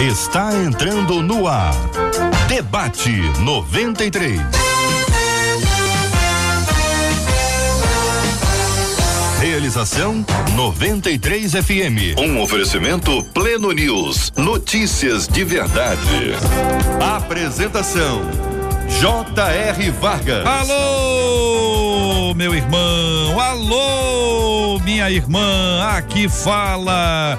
está entrando no ar. Debate 93. Realização 93 FM. Um oferecimento Pleno News. Notícias de verdade. Apresentação J.R. Vargas. Alô, meu irmão. Alô, minha irmã. Aqui fala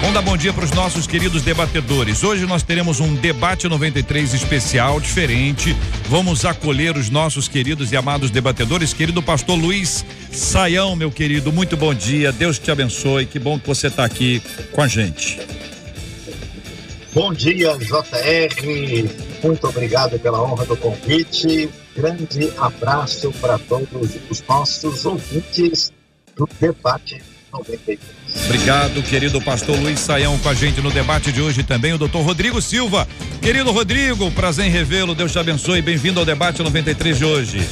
Vamos dar bom dia para os nossos queridos debatedores. Hoje nós teremos um debate 93 especial, diferente. Vamos acolher os nossos queridos e amados debatedores. Querido pastor Luiz Saião, meu querido, muito bom dia. Deus te abençoe. Que bom que você está aqui com a gente. Bom dia, JR. Muito obrigado pela honra do convite. Grande abraço para todos os nossos ouvintes do debate 93. Obrigado, querido pastor Luiz Saião, com a gente no debate de hoje também, o doutor Rodrigo Silva. Querido Rodrigo, prazer em revê-lo, Deus te abençoe, bem-vindo ao debate 93 de hoje.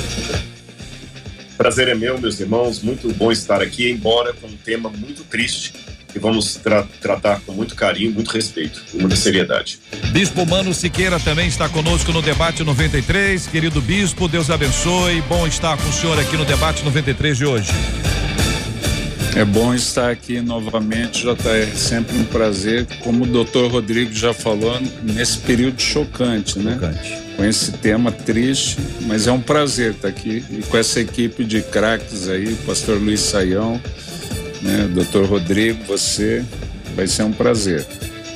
Prazer é meu, meus irmãos, muito bom estar aqui, embora com um tema muito triste que vamos tra tratar com muito carinho, muito respeito e muita seriedade. Bispo Mano Siqueira também está conosco no debate 93. Querido bispo, Deus abençoe. Bom estar com o senhor aqui no debate 93 de hoje. É bom estar aqui novamente, JR. Sempre um prazer. Como o doutor Rodrigo já falou, nesse período chocante, né? Chocante. Com esse tema triste, mas é um prazer estar aqui e com essa equipe de craques aí, pastor Luiz Saião, né? Doutor Rodrigo, você, vai ser um prazer.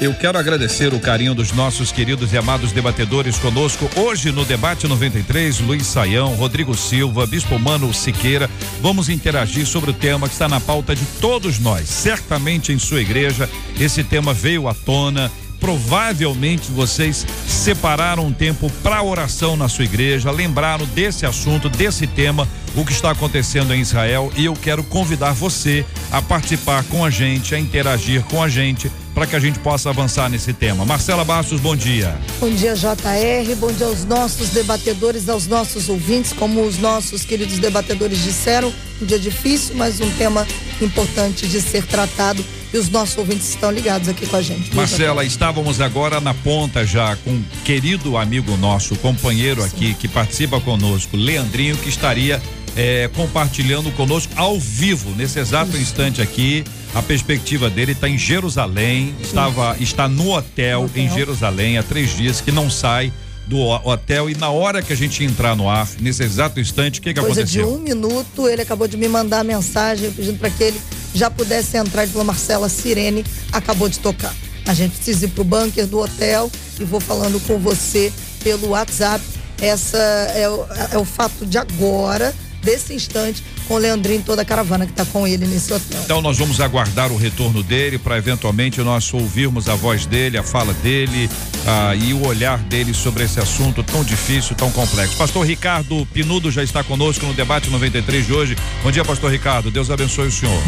Eu quero agradecer o carinho dos nossos queridos e amados debatedores conosco hoje no debate 93, Luiz Saião, Rodrigo Silva, Bispo Mano Siqueira. Vamos interagir sobre o tema que está na pauta de todos nós. Certamente em sua igreja esse tema veio à tona. Provavelmente vocês separaram um tempo para oração na sua igreja, lembraram desse assunto, desse tema, o que está acontecendo em Israel, e eu quero convidar você a participar com a gente, a interagir com a gente, para que a gente possa avançar nesse tema. Marcela Bastos, bom dia. Bom dia, JR. Bom dia aos nossos debatedores, aos nossos ouvintes. Como os nossos queridos debatedores disseram, um dia difícil, mas um tema importante de ser tratado. E os nossos ouvintes estão ligados aqui com a gente. Marcela, estávamos agora na ponta já com um querido amigo nosso, companheiro Sim. aqui, que participa conosco, Leandrinho, que estaria é, compartilhando conosco ao vivo, nesse exato Isso. instante aqui. A perspectiva dele está em Jerusalém, estava, está no hotel, hotel em Jerusalém há três dias, que não sai do hotel e na hora que a gente entrar no ar, nesse exato instante, o que, que Coisa aconteceu? de um minuto, ele acabou de me mandar mensagem pedindo para que ele já pudesse entrar. Ele falou: Marcela, Sirene acabou de tocar. A gente precisa ir pro bunker do hotel e vou falando com você pelo WhatsApp. Essa é o, é o fato de agora, desse instante, com o Leandrinho e toda a caravana que está com ele nesse hotel. Então nós vamos aguardar o retorno dele para eventualmente nós ouvirmos a voz dele, a fala dele ah, e o olhar dele sobre esse assunto tão difícil, tão complexo. Pastor Ricardo Pinudo já está conosco no debate 93 de hoje. Bom dia, Pastor Ricardo. Deus abençoe o senhor.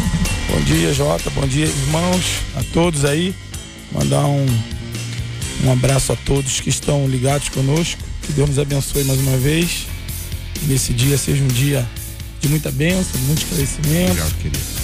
Bom dia, Jota. Bom dia, irmãos, a todos aí. Mandar um, um abraço a todos que estão ligados conosco. Que Deus nos abençoe mais uma vez. Que nesse dia seja um dia de muita bênção, muito esclarecimento. Obrigado, querido.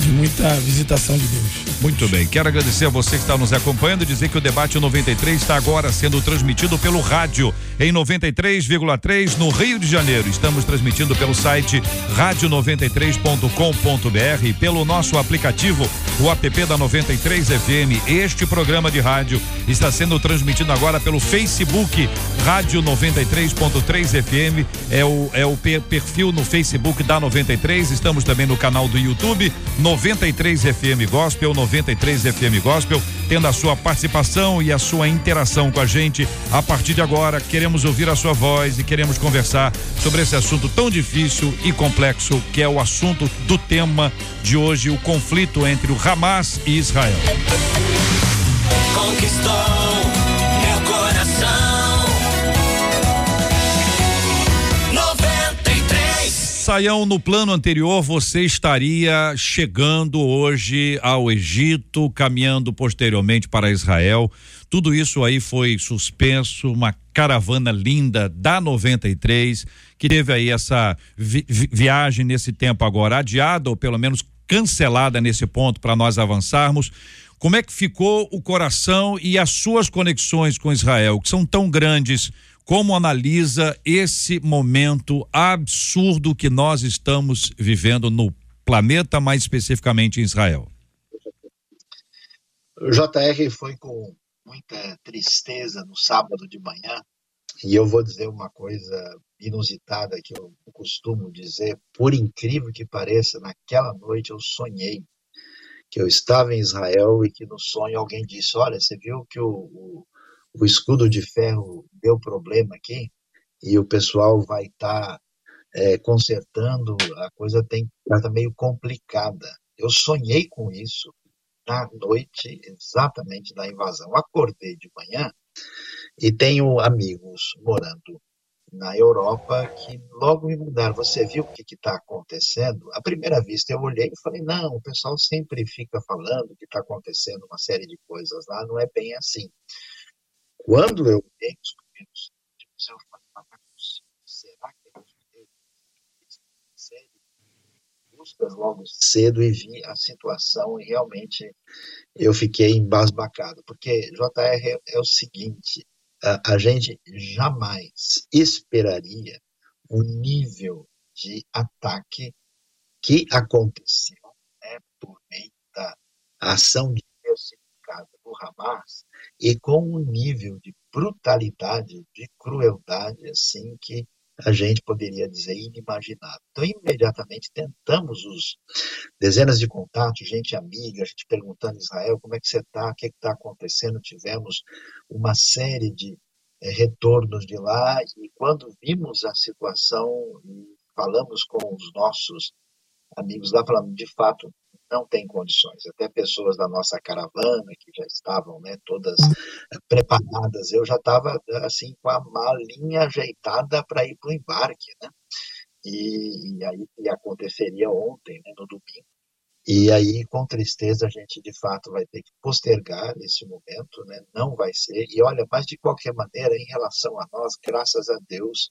De muita visitação de Deus. Muito bem, quero agradecer a você que está nos acompanhando e dizer que o debate 93 está agora sendo transmitido pelo rádio em 93,3 no Rio de Janeiro. Estamos transmitindo pelo site radio93.com.br e pelo nosso aplicativo, o app da 93 FM. Este programa de rádio está sendo transmitido agora pelo Facebook Rádio 93.3 FM. É o, é o perfil no Facebook da 93. Estamos também no canal do YouTube 93 FM Gospel, 93 FM Gospel, tendo a sua participação e a sua interação com a gente. A partir de agora, queremos ouvir a sua voz e queremos conversar sobre esse assunto tão difícil e complexo que é o assunto do tema de hoje, o conflito entre o Hamas e Israel. Conquistou Saião, no plano anterior, você estaria chegando hoje ao Egito, caminhando posteriormente para Israel. Tudo isso aí foi suspenso, uma caravana linda da 93, que teve aí essa vi viagem nesse tempo agora adiada, ou pelo menos cancelada nesse ponto para nós avançarmos. Como é que ficou o coração e as suas conexões com Israel, que são tão grandes? Como analisa esse momento absurdo que nós estamos vivendo no planeta, mais especificamente em Israel? O JR foi com muita tristeza no sábado de manhã, e eu vou dizer uma coisa inusitada que eu costumo dizer, por incrível que pareça, naquela noite eu sonhei que eu estava em Israel e que no sonho alguém disse: Olha, você viu que o, o, o escudo de ferro deu problema aqui e o pessoal vai estar tá, é, consertando, a coisa tem tá meio complicada. Eu sonhei com isso na noite exatamente da invasão. Acordei de manhã e tenho amigos morando na Europa que logo me mudaram. Você viu o que está acontecendo? À primeira vista eu olhei e falei, não, o pessoal sempre fica falando que está acontecendo uma série de coisas lá, não é bem assim. Quando eu olhei os primeiros eu falei, será que é série? Buscas logo cedo e vi a situação e realmente eu fiquei embasbacado, porque JR é, é o seguinte, a, a gente jamais esperaria o nível de ataque que aconteceu né, por meio da ação diversificada do Hamas e com um nível de brutalidade, de crueldade, assim, que a gente poderia dizer inimaginável. Então, imediatamente tentamos os dezenas de contatos, gente amiga, gente perguntando Israel como é que você está, o que é está acontecendo. Tivemos uma série de é, retornos de lá e quando vimos a situação e falamos com os nossos amigos lá, falamos de fato não tem condições. Até pessoas da nossa caravana que já estavam, né, todas preparadas. Eu já estava assim com a malinha ajeitada para ir para o embarque, né? E, e aí e aconteceria ontem, né, no domingo. E aí, com tristeza, a gente de fato vai ter que postergar esse momento, né? não vai ser. E olha, mas de qualquer maneira, em relação a nós, graças a Deus,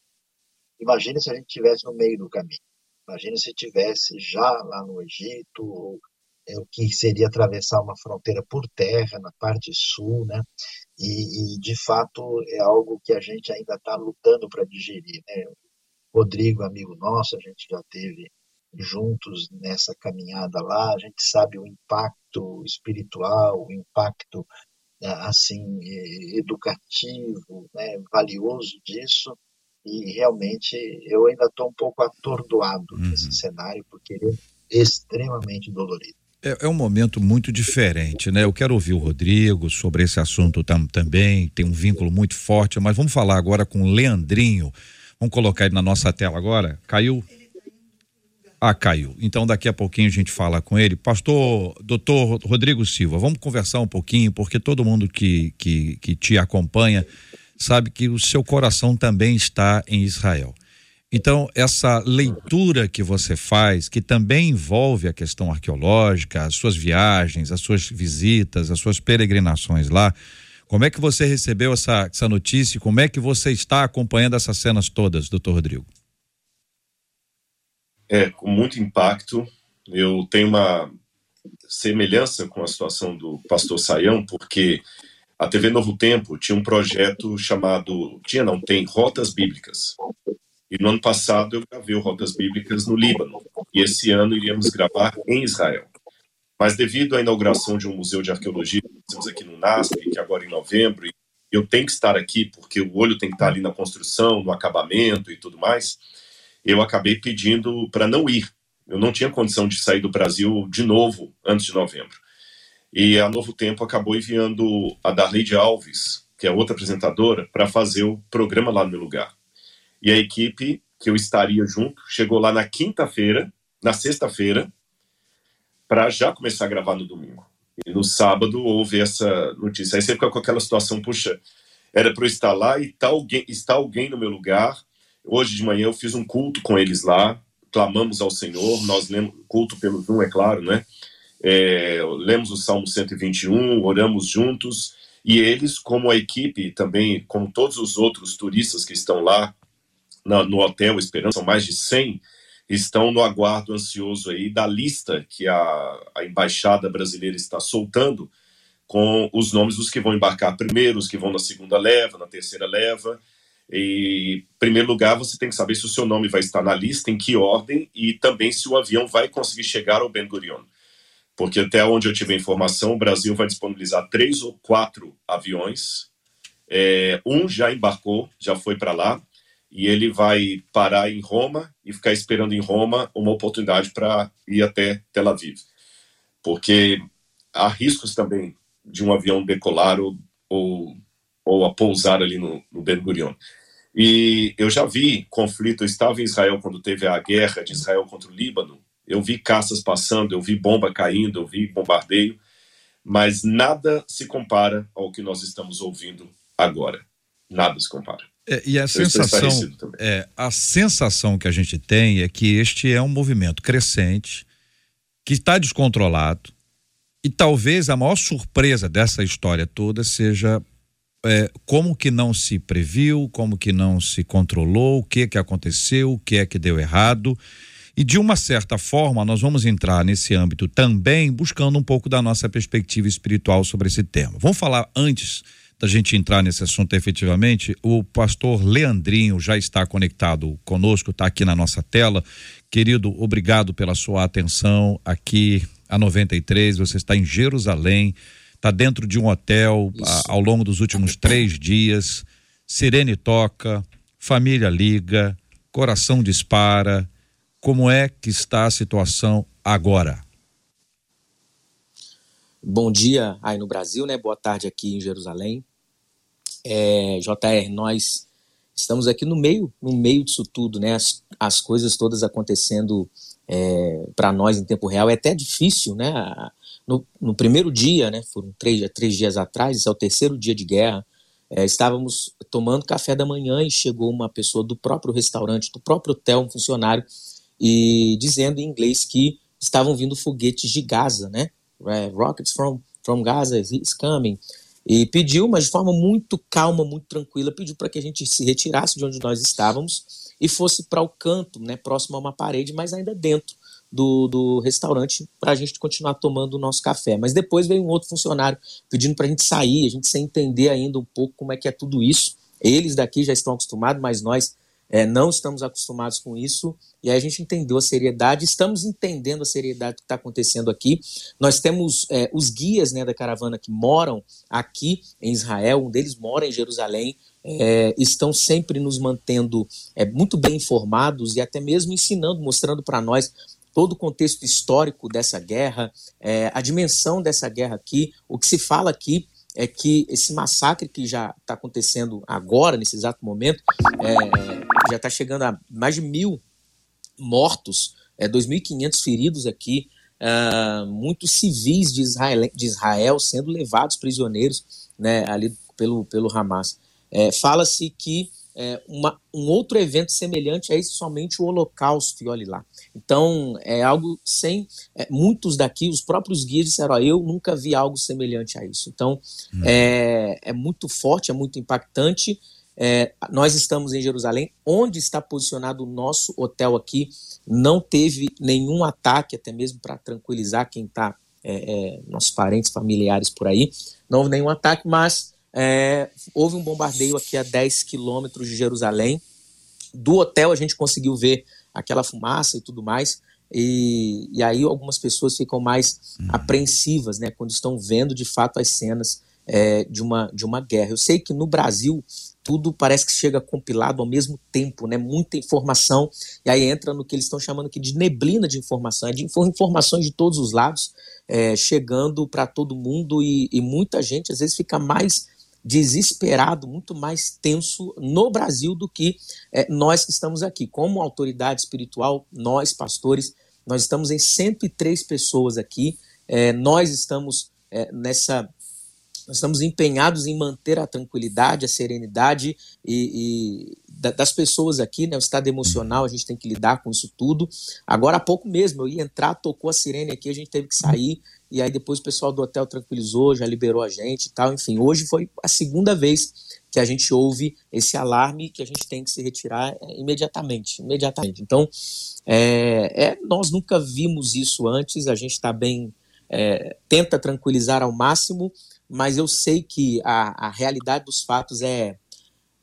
imagine se a gente estivesse no meio do caminho. Imagine se tivesse já lá no Egito, ou, é, o que seria atravessar uma fronteira por terra, na parte sul, né? E, e de fato é algo que a gente ainda está lutando para digerir, né? Rodrigo, amigo nosso, a gente já teve juntos nessa caminhada lá, a gente sabe o impacto espiritual, o impacto assim educativo, né, valioso disso e realmente eu ainda estou um pouco atordoado uhum. nesse cenário, porque ele é extremamente dolorido. É, é, um momento muito diferente, né? Eu quero ouvir o Rodrigo sobre esse assunto tam, também, tem um vínculo muito forte, mas vamos falar agora com o Leandrinho. Vamos colocar ele na nossa tela agora. Caiu? Ah, caiu. Então daqui a pouquinho a gente fala com ele. Pastor, doutor Rodrigo Silva, vamos conversar um pouquinho, porque todo mundo que, que, que te acompanha sabe que o seu coração também está em Israel. Então, essa leitura que você faz, que também envolve a questão arqueológica, as suas viagens, as suas visitas, as suas peregrinações lá, como é que você recebeu essa, essa notícia? Como é que você está acompanhando essas cenas todas, doutor Rodrigo? É, com muito impacto. Eu tenho uma semelhança com a situação do pastor Saião, porque a TV Novo Tempo tinha um projeto chamado, tinha não, tem Rotas Bíblicas. E no ano passado eu gravei o Rotas Bíblicas no Líbano. E esse ano iríamos gravar em Israel. Mas devido à inauguração de um museu de arqueologia que temos aqui no NASP, que agora em novembro, eu tenho que estar aqui porque o olho tem que estar ali na construção, no acabamento e tudo mais, eu acabei pedindo para não ir. Eu não tinha condição de sair do Brasil de novo antes de novembro. E a Novo Tempo acabou enviando a Darleide Alves, que é outra apresentadora, para fazer o programa lá no meu lugar. E a equipe que eu estaria junto chegou lá na quinta-feira, na sexta-feira, para já começar a gravar no domingo. E no sábado houve essa notícia. Aí você fica com aquela situação, puxa, era para eu estar lá e tá alguém, está alguém no meu lugar. Hoje de manhã eu fiz um culto com eles lá, clamamos ao Senhor, nós lemos culto pelo Zoom, é claro, né? É, lemos o Salmo 121, oramos juntos, e eles, como a equipe, também, como todos os outros turistas que estão lá na, no Hotel Esperança, são mais de 100, estão no aguardo ansioso aí da lista que a, a embaixada brasileira está soltando com os nomes dos que vão embarcar primeiro, os que vão na segunda leva, na terceira leva. E, em primeiro lugar, você tem que saber se o seu nome vai estar na lista, em que ordem, e também se o avião vai conseguir chegar ao Ben Gurion. Porque até onde eu tive a informação, o Brasil vai disponibilizar três ou quatro aviões. É, um já embarcou, já foi para lá, e ele vai parar em Roma e ficar esperando em Roma uma oportunidade para ir até Tel Aviv. Porque há riscos também de um avião decolar ou, ou, ou a pousar ali no, no Ben Gurion. E eu já vi conflito, eu estava em Israel quando teve a guerra de Israel contra o Líbano, eu vi caças passando, eu vi bomba caindo, eu vi bombardeio, mas nada se compara ao que nós estamos ouvindo agora. Nada se compara. É, e a sensação, é, a sensação que a gente tem é que este é um movimento crescente, que está descontrolado, e talvez a maior surpresa dessa história toda seja é, como que não se previu, como que não se controlou, o que que aconteceu, o que é que deu errado. E de uma certa forma, nós vamos entrar nesse âmbito também buscando um pouco da nossa perspectiva espiritual sobre esse tema. Vamos falar antes da gente entrar nesse assunto efetivamente, o pastor Leandrinho já está conectado conosco, está aqui na nossa tela. Querido, obrigado pela sua atenção aqui a 93. Você está em Jerusalém, está dentro de um hotel a, ao longo dos últimos três dias. Sirene toca, família liga, coração dispara. Como é que está a situação agora? Bom dia aí no Brasil, né? Boa tarde aqui em Jerusalém. É, JR, nós estamos aqui no meio, no meio disso tudo, né? As, as coisas todas acontecendo é, para nós em tempo real é até difícil, né? No, no, primeiro dia, né? Foram três, três dias atrás, esse é o terceiro dia de guerra. É, estávamos tomando café da manhã e chegou uma pessoa do próprio restaurante, do próprio hotel, um funcionário, e dizendo em inglês que estavam vindo foguetes de Gaza, né? É, rockets from, from Gaza is coming. E pediu, mas de forma muito calma, muito tranquila, pediu para que a gente se retirasse de onde nós estávamos e fosse para o canto, né, próximo a uma parede, mas ainda dentro do, do restaurante, para a gente continuar tomando o nosso café. Mas depois veio um outro funcionário pedindo para a gente sair, a gente sem entender ainda um pouco como é que é tudo isso. Eles daqui já estão acostumados, mas nós é, não estamos acostumados com isso, e aí a gente entendeu a seriedade, estamos entendendo a seriedade que está acontecendo aqui. Nós temos é, os guias né, da caravana que moram aqui em Israel, um deles mora em Jerusalém, é, estão sempre nos mantendo é, muito bem informados e até mesmo ensinando, mostrando para nós todo o contexto histórico dessa guerra, é, a dimensão dessa guerra aqui, o que se fala aqui é que esse massacre que já está acontecendo agora, nesse exato momento, é, já está chegando a mais de mil mortos, é, 2.500 feridos aqui, é, muitos civis de Israel, de Israel sendo levados prisioneiros né, ali pelo, pelo Hamas. É, Fala-se que é, uma, um outro evento semelhante a esse somente o Holocausto, e olhe lá. Então, é algo sem. É, muitos daqui, os próprios guias disseram: ó, eu nunca vi algo semelhante a isso. Então, hum. é, é muito forte, é muito impactante. É, nós estamos em Jerusalém, onde está posicionado o nosso hotel aqui. Não teve nenhum ataque, até mesmo para tranquilizar quem está, é, é, nossos parentes, familiares por aí. Não houve nenhum ataque, mas é, houve um bombardeio aqui a 10 quilômetros de Jerusalém. Do hotel a gente conseguiu ver aquela fumaça e tudo mais. E, e aí algumas pessoas ficam mais uhum. apreensivas, né, quando estão vendo de fato as cenas é, de, uma, de uma guerra. Eu sei que no Brasil tudo parece que chega compilado ao mesmo tempo, né? Muita informação, e aí entra no que eles estão chamando aqui de neblina de informação, é de informações de todos os lados, é, chegando para todo mundo, e, e muita gente às vezes fica mais desesperado, muito mais tenso no Brasil do que é, nós que estamos aqui. Como autoridade espiritual, nós, pastores, nós estamos em 103 pessoas aqui, é, nós estamos é, nessa nós estamos empenhados em manter a tranquilidade, a serenidade e, e das pessoas aqui, né? O estado emocional, a gente tem que lidar com isso tudo. Agora há pouco mesmo, eu ia entrar, tocou a sirene aqui, a gente teve que sair, e aí depois o pessoal do hotel tranquilizou, já liberou a gente e tal. Enfim, hoje foi a segunda vez que a gente ouve esse alarme que a gente tem que se retirar é, imediatamente, imediatamente. Então, é, é nós nunca vimos isso antes, a gente está bem, é, tenta tranquilizar ao máximo, mas eu sei que a, a realidade dos fatos é,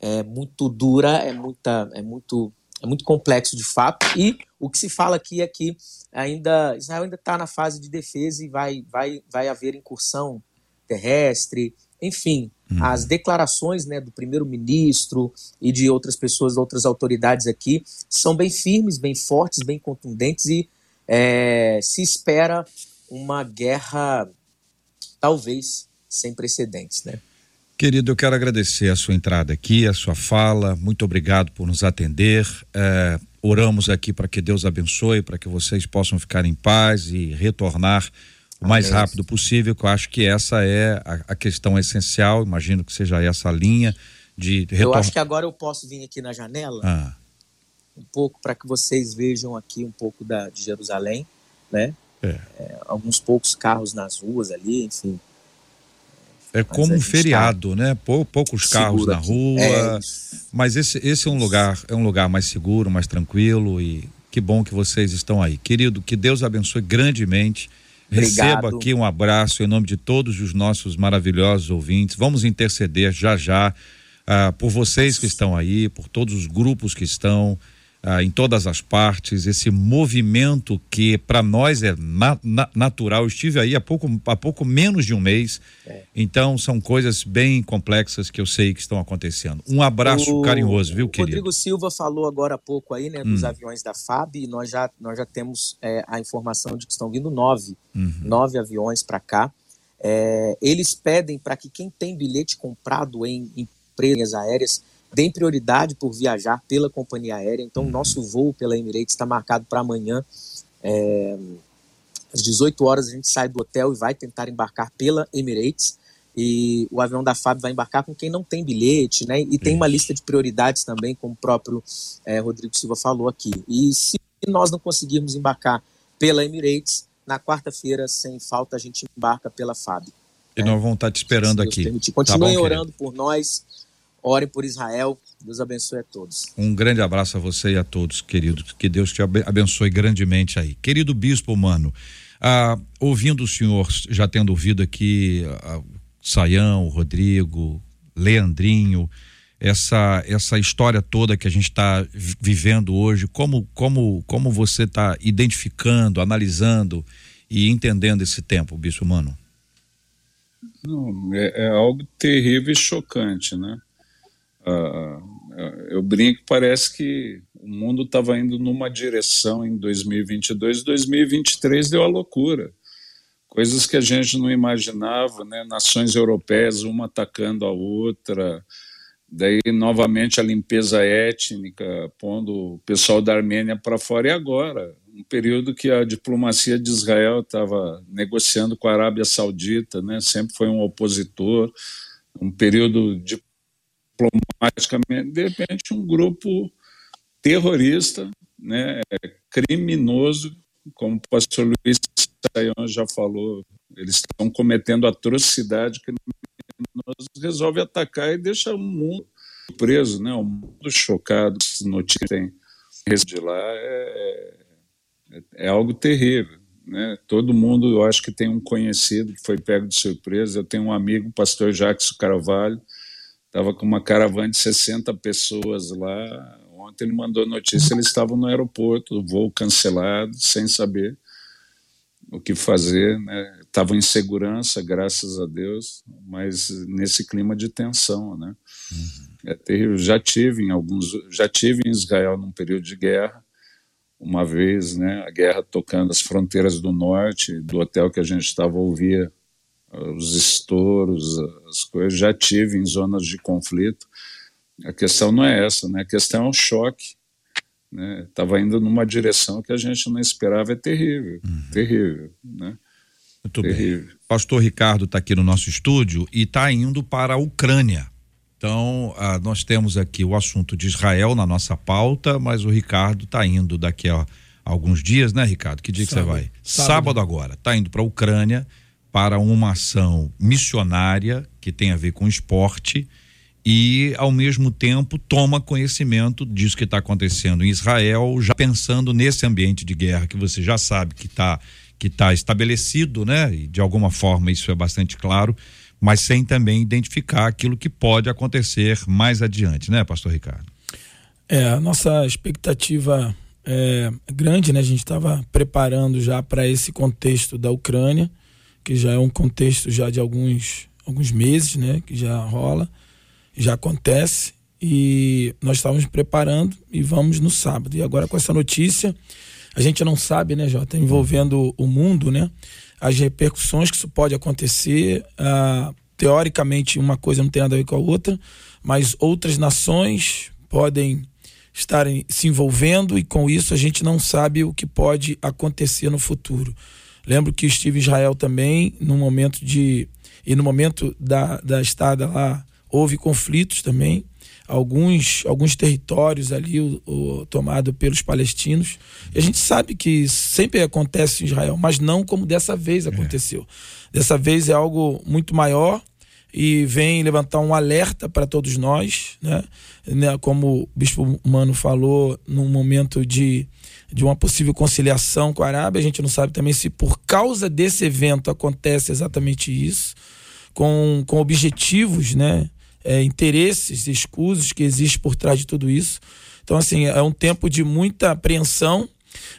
é muito dura, é, muita, é, muito, é muito complexo de fato. E o que se fala aqui é que ainda Israel ainda está na fase de defesa e vai, vai, vai haver incursão terrestre, enfim, hum. as declarações né, do primeiro-ministro e de outras pessoas, outras autoridades aqui, são bem firmes, bem fortes, bem contundentes e é, se espera uma guerra, talvez, sem precedentes, né? Querido, eu quero agradecer a sua entrada aqui, a sua fala. Muito obrigado por nos atender. É, oramos aqui para que Deus abençoe, para que vocês possam ficar em paz e retornar o mais Amém. rápido possível, que eu acho que essa é a, a, questão essencial. Imagino que seja essa a linha de retornar. Eu acho que agora eu posso vir aqui na janela ah. um pouco para que vocês vejam aqui um pouco da, de Jerusalém, né? É. É, alguns poucos carros nas ruas ali, enfim. É como um feriado, tá né? Pou, poucos carros na rua. É mas esse, esse é um lugar, é um lugar mais seguro, mais tranquilo e que bom que vocês estão aí. Querido, que Deus abençoe grandemente. Obrigado. Receba aqui um abraço em nome de todos os nossos maravilhosos ouvintes. Vamos interceder já já uh, por vocês que estão aí, por todos os grupos que estão ah, em todas as partes, esse movimento que para nós é na, na, natural. Eu estive aí há pouco, há pouco menos de um mês, é. então são coisas bem complexas que eu sei que estão acontecendo. Um abraço o, carinhoso, viu, querido? Rodrigo Silva falou agora há pouco aí, né, dos hum. aviões da FAB, e nós já, nós já temos é, a informação de que estão vindo nove, uhum. nove aviões para cá. É, eles pedem para que quem tem bilhete comprado em empresas aéreas deem prioridade por viajar pela companhia aérea. Então, nosso voo pela Emirates está marcado para amanhã. É, às 18 horas a gente sai do hotel e vai tentar embarcar pela Emirates. E o avião da FAB vai embarcar com quem não tem bilhete, né? E tem uma lista de prioridades também, como o próprio é, Rodrigo Silva falou aqui. E se nós não conseguirmos embarcar pela Emirates, na quarta-feira, sem falta, a gente embarca pela FAB. E nós vamos estar te esperando aqui. Continuem tá bom, orando por nós Ore por Israel. Deus abençoe a todos. Um grande abraço a você e a todos, queridos. Que Deus te abençoe grandemente aí. Querido bispo, mano, ah, ouvindo o senhor, já tendo ouvido aqui ah, Saião, Rodrigo, Leandrinho, essa essa história toda que a gente está vivendo hoje, como como como você está identificando, analisando e entendendo esse tempo, bispo mano? Não, é, é algo terrível e chocante, né? Uh, eu brinco, parece que o mundo estava indo numa direção em 2022, 2023 deu a loucura. Coisas que a gente não imaginava, né? Nações europeias, uma atacando a outra, daí novamente a limpeza étnica, pondo o pessoal da Armênia para fora. E agora, um período que a diplomacia de Israel estava negociando com a Arábia Saudita, né? Sempre foi um opositor, um período de diplomaticamente, de repente um grupo terrorista, né, criminoso, como o pastor Luiz Saião já falou, eles estão cometendo atrocidade criminosa, resolve atacar e deixa o mundo preso, né, o mundo chocado, notícias de lá é, é, é algo terrível. Né? Todo mundo, eu acho que tem um conhecido que foi pego de surpresa. Eu tenho um amigo, o pastor Jacques Carvalho, estava com uma caravana de 60 pessoas lá. Ontem ele mandou notícia, eles estavam no aeroporto, voo cancelado, sem saber o que fazer, né? Estavam em segurança, graças a Deus, mas nesse clima de tensão, né? Uhum. É terrível. Já tive em alguns, já tive em Israel num período de guerra, uma vez, né? A guerra tocando as fronteiras do norte, do hotel que a gente estava ouvia os estouros, as coisas, já tive em zonas de conflito. A questão não é essa, né? A questão é o choque. Estava né? indo numa direção que a gente não esperava, é terrível, uhum. terrível, né? Muito terrível. bem. pastor Ricardo está aqui no nosso estúdio e está indo para a Ucrânia. Então, ah, nós temos aqui o assunto de Israel na nossa pauta, mas o Ricardo está indo daqui a alguns dias, né, Ricardo? Que dia Sábado. que você vai? Sábado, Sábado agora. Está indo para a Ucrânia para uma ação missionária que tem a ver com esporte e, ao mesmo tempo, toma conhecimento disso que está acontecendo em Israel, já pensando nesse ambiente de guerra que você já sabe que está que tá estabelecido, né? E de alguma forma isso é bastante claro, mas sem também identificar aquilo que pode acontecer mais adiante, né, Pastor Ricardo? É, a nossa expectativa é grande, né? A gente estava preparando já para esse contexto da Ucrânia, que já é um contexto já de alguns, alguns meses, né? Que já rola já acontece e nós estávamos preparando e vamos no sábado. E agora com essa notícia, a gente não sabe, né, Jota, envolvendo o mundo, né, as repercussões que isso pode acontecer. Ah, teoricamente, uma coisa não tem nada a ver com a outra, mas outras nações podem estarem se envolvendo e com isso a gente não sabe o que pode acontecer no futuro. Lembro que estive em Israel também, no momento de. E no momento da, da estada lá houve conflitos também, alguns, alguns territórios ali o, o, tomado pelos palestinos. E a gente sabe que sempre acontece em Israel, mas não como dessa vez aconteceu. É. Dessa vez é algo muito maior e vem levantar um alerta para todos nós, né? né? Como o bispo Mano falou, num momento de, de uma possível conciliação com a Arábia, a gente não sabe também se por causa desse evento acontece exatamente isso, com, com objetivos, né? é, interesses escusos que existem por trás de tudo isso. Então, assim, é um tempo de muita apreensão,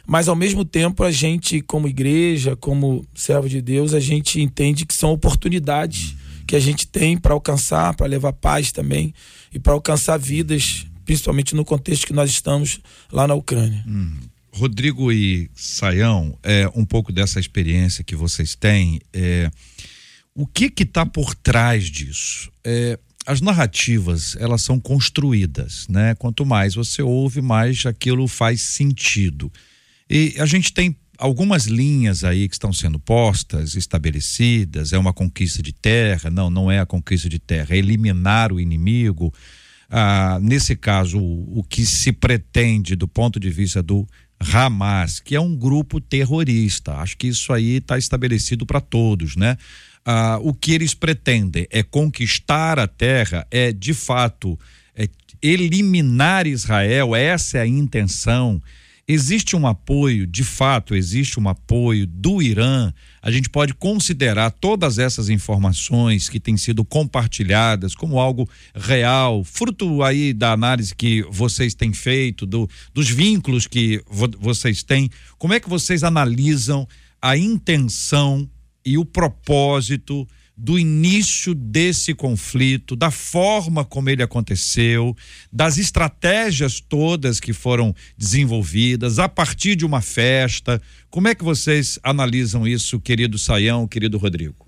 mas ao mesmo tempo a gente, como igreja, como servo de Deus, a gente entende que são oportunidades que a gente tem para alcançar, para levar paz também e para alcançar vidas, principalmente no contexto que nós estamos lá na Ucrânia. Hum. Rodrigo e Saião, é, um pouco dessa experiência que vocês têm, é, o que está por trás disso? É, as narrativas elas são construídas, né? Quanto mais você ouve, mais aquilo faz sentido. E a gente tem algumas linhas aí que estão sendo postas, estabelecidas. É uma conquista de terra? Não, não é a conquista de terra. É eliminar o inimigo. Ah, nesse caso, o, o que se pretende do ponto de vista do Hamas, que é um grupo terrorista. Acho que isso aí está estabelecido para todos, né? ah, o que eles pretendem é conquistar a terra, é de fato é eliminar Israel, essa é a intenção. Existe um apoio, de fato, existe um apoio do Irã. A gente pode considerar todas essas informações que têm sido compartilhadas como algo real, fruto aí da análise que vocês têm feito, do, dos vínculos que vo, vocês têm. Como é que vocês analisam a intenção e o propósito do início desse conflito, da forma como ele aconteceu, das estratégias todas que foram desenvolvidas a partir de uma festa. Como é que vocês analisam isso, querido Saião, querido Rodrigo?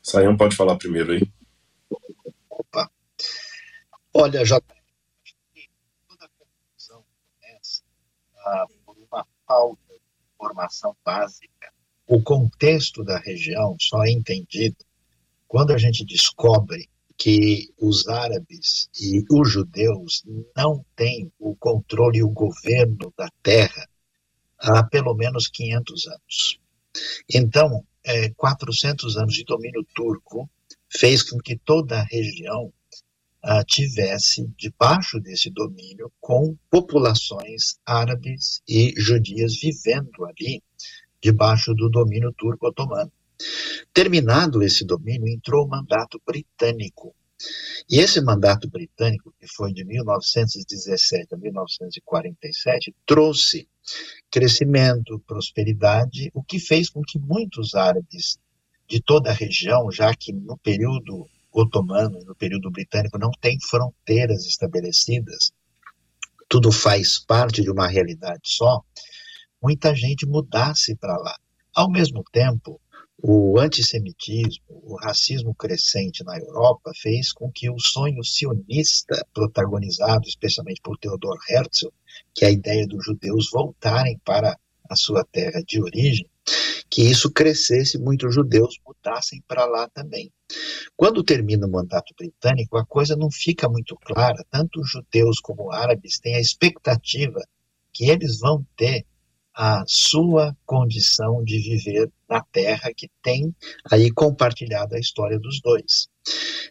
Saião pode falar primeiro aí. Opa. Olha, já toda a confusão começa ah, por uma falta informação básica. O contexto da região só é entendido quando a gente descobre que os árabes e os judeus não têm o controle e o governo da terra há pelo menos 500 anos. Então, é, 400 anos de domínio turco fez com que toda a região uh, tivesse debaixo desse domínio com populações árabes e judias vivendo ali debaixo do domínio turco-otomano. Terminado esse domínio, entrou o mandato britânico. E esse mandato britânico, que foi de 1917 a 1947, trouxe crescimento, prosperidade, o que fez com que muitos árabes de toda a região, já que no período otomano, no período britânico, não tem fronteiras estabelecidas, tudo faz parte de uma realidade só, muita gente mudasse para lá. Ao mesmo tempo, o antissemitismo, o racismo crescente na Europa fez com que o sonho sionista, protagonizado especialmente por Theodor Herzl, que é a ideia dos judeus voltarem para a sua terra de origem, que isso crescesse, muitos judeus mudassem para lá também. Quando termina o mandato britânico, a coisa não fica muito clara. Tanto os judeus como os árabes têm a expectativa que eles vão ter a sua condição de viver na terra que tem aí compartilhado a história dos dois.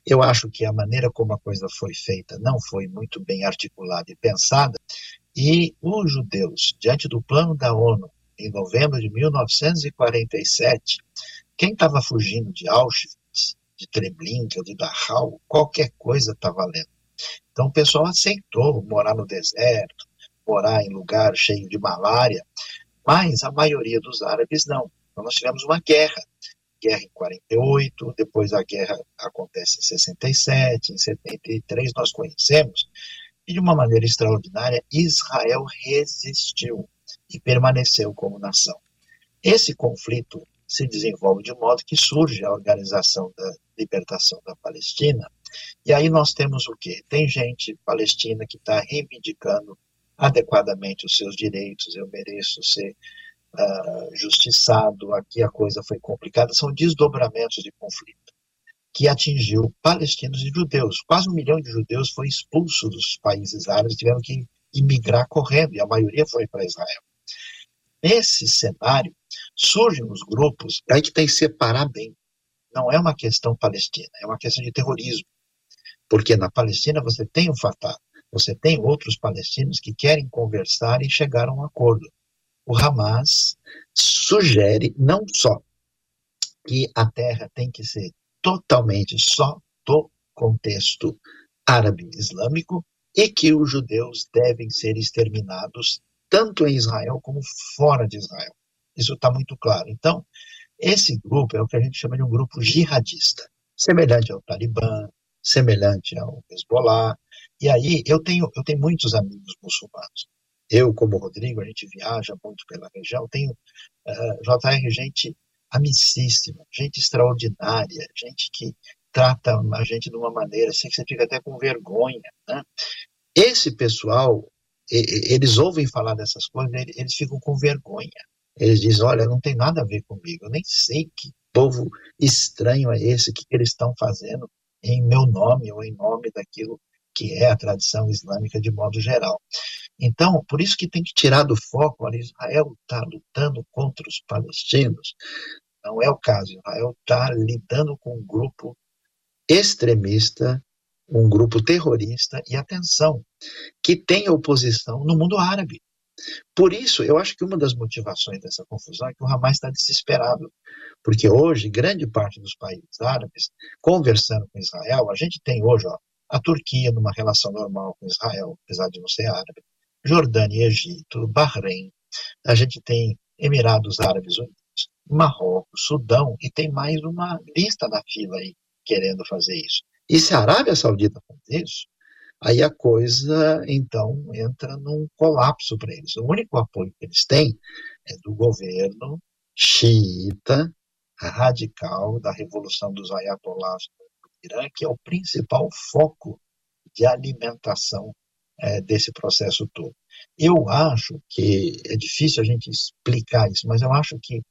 Eu acho que a maneira como a coisa foi feita não foi muito bem articulada e pensada, e os judeus, diante do plano da ONU, em novembro de 1947, quem estava fugindo de Auschwitz, de Treblinka, de Dachau, qualquer coisa está valendo. Então o pessoal aceitou morar no deserto, morar em lugar cheio de malária, mas a maioria dos árabes não. Então nós tivemos uma guerra, guerra em 48, depois a guerra acontece em 67, em 73 nós conhecemos, e de uma maneira extraordinária Israel resistiu e permaneceu como nação. Esse conflito se desenvolve de modo que surge a Organização da Libertação da Palestina, e aí nós temos o quê? Tem gente palestina que está reivindicando adequadamente os seus direitos, eu mereço ser uh, justiçado, aqui a coisa foi complicada, são desdobramentos de conflito que atingiu palestinos e judeus. Quase um milhão de judeus foi expulso dos países árabes, tiveram que imigrar correndo, e a maioria foi para Israel. Nesse cenário, surgem os grupos, aí que tem que separar bem. Não é uma questão palestina, é uma questão de terrorismo. Porque na Palestina você tem o Fatah, você tem outros palestinos que querem conversar e chegar a um acordo. O Hamas sugere não só que a terra tem que ser totalmente só do contexto árabe-islâmico e que os judeus devem ser exterminados tanto em Israel como fora de Israel. Isso está muito claro. Então, esse grupo é o que a gente chama de um grupo jihadista, semelhante ao Talibã, semelhante ao Hezbollah. E aí, eu tenho, eu tenho muitos amigos muçulmanos. Eu, como Rodrigo, a gente viaja muito pela região. Tenho, uh, eh, JR, gente amicíssima, gente extraordinária, gente que trata a gente de uma maneira assim que você fica até com vergonha. Né? Esse pessoal eles ouvem falar dessas coisas, eles ficam com vergonha. Eles dizem: Olha, não tem nada a ver comigo, eu nem sei que povo estranho é esse, que eles estão fazendo em meu nome ou em nome daquilo que é a tradição islâmica de modo geral. Então, por isso que tem que tirar do foco, olha, Israel está lutando contra os palestinos. Não é o caso, Israel está lidando com um grupo extremista um grupo terrorista, e atenção, que tem oposição no mundo árabe. Por isso, eu acho que uma das motivações dessa confusão é que o Hamas está desesperado, porque hoje, grande parte dos países árabes, conversando com Israel, a gente tem hoje ó, a Turquia numa relação normal com Israel, apesar de não ser árabe, Jordânia e Egito, Bahrein, a gente tem Emirados Árabes Unidos, Marrocos, Sudão, e tem mais uma lista na fila aí querendo fazer isso. E se a Arábia Saudita faz isso, aí a coisa, então, entra num colapso para eles. O único apoio que eles têm é do governo xiita, radical, da Revolução dos Ayatollahs do Irã, que é o principal foco de alimentação é, desse processo todo. Eu acho que é difícil a gente explicar isso, mas eu acho que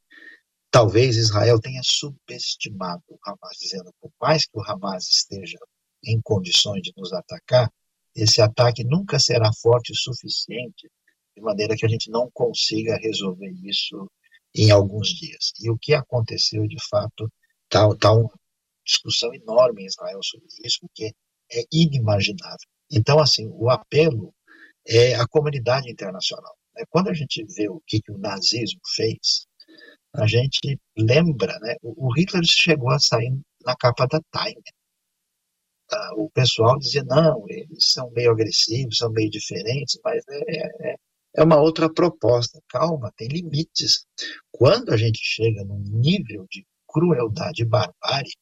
Talvez Israel tenha subestimado o Hamas, dizendo por mais que o Hamas esteja em condições de nos atacar, esse ataque nunca será forte o suficiente de maneira que a gente não consiga resolver isso em alguns dias. E o que aconteceu, de fato, está tá uma discussão enorme em Israel sobre isso, porque é inimaginável. Então, assim, o apelo é a comunidade internacional. Né? Quando a gente vê o que, que o nazismo fez, a gente lembra, né? O Hitler chegou a sair na capa da Time. Ah, o pessoal dizia, não, eles são meio agressivos, são meio diferentes, mas é, é, é uma outra proposta. Calma, tem limites. Quando a gente chega num nível de crueldade e barbárie,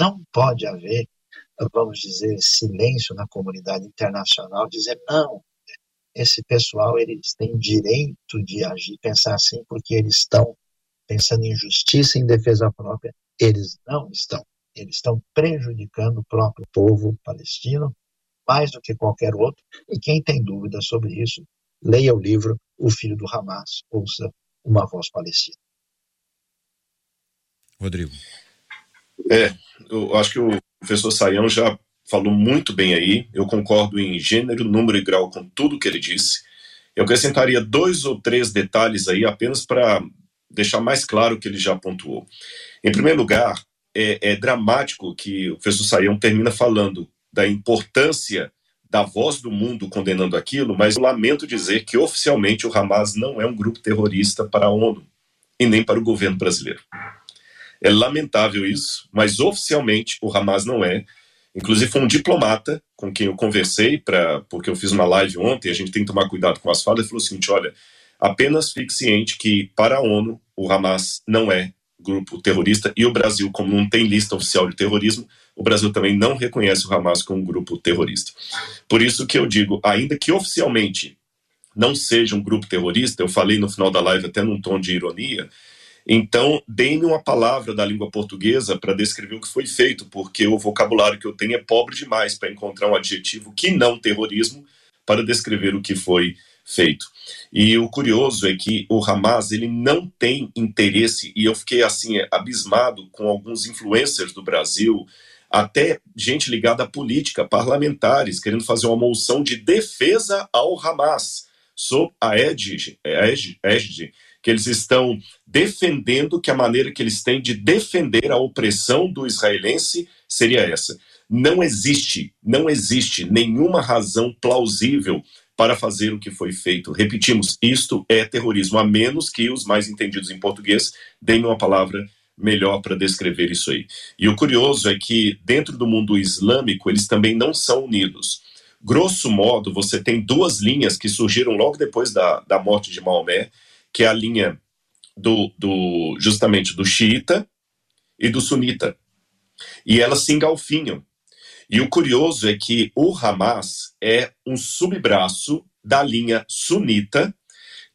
não pode haver, vamos dizer, silêncio na comunidade internacional, dizer, não, esse pessoal eles têm direito de agir, pensar assim, porque eles estão pensando em justiça em defesa própria, eles não estão. Eles estão prejudicando o próprio povo palestino mais do que qualquer outro. E quem tem dúvida sobre isso, leia o livro O Filho do Hamas, ouça Uma Voz Palestina. Rodrigo. É, eu acho que o professor Saião já falou muito bem aí. Eu concordo em gênero, número e grau com tudo que ele disse. Eu acrescentaria dois ou três detalhes aí apenas para deixar mais claro o que ele já pontuou. Em primeiro lugar, é, é dramático que o professor Saião termina falando da importância da voz do mundo condenando aquilo, mas eu lamento dizer que oficialmente o Hamas não é um grupo terrorista para a ONU e nem para o governo brasileiro. É lamentável isso, mas oficialmente o Hamas não é. Inclusive foi um diplomata com quem eu conversei para porque eu fiz uma live ontem, a gente tem que tomar cuidado com as falas, ele falou o seguinte, olha, apenas fique ciente que para a ONU o Hamas não é grupo terrorista e o Brasil, como não tem lista oficial de terrorismo, o Brasil também não reconhece o Hamas como um grupo terrorista. Por isso que eu digo, ainda que oficialmente não seja um grupo terrorista, eu falei no final da live até num tom de ironia, então deem-me uma palavra da língua portuguesa para descrever o que foi feito, porque o vocabulário que eu tenho é pobre demais para encontrar um adjetivo que não terrorismo para descrever o que foi feito. E o curioso é que o Hamas ele não tem interesse e eu fiquei assim abismado com alguns influencers do Brasil, até gente ligada à política, parlamentares, querendo fazer uma moção de defesa ao Hamas sob a égide que eles estão defendendo que a maneira que eles têm de defender a opressão do israelense seria essa. Não existe, não existe nenhuma razão plausível para fazer o que foi feito. Repetimos, isto é terrorismo, a menos que os mais entendidos em português deem uma palavra melhor para descrever isso aí. E o curioso é que, dentro do mundo islâmico, eles também não são unidos. Grosso modo, você tem duas linhas que surgiram logo depois da, da morte de Maomé, que é a linha do, do justamente do xiita e do sunita. E elas se engalfinham. E o curioso é que o Hamas é um subbraço da linha sunita,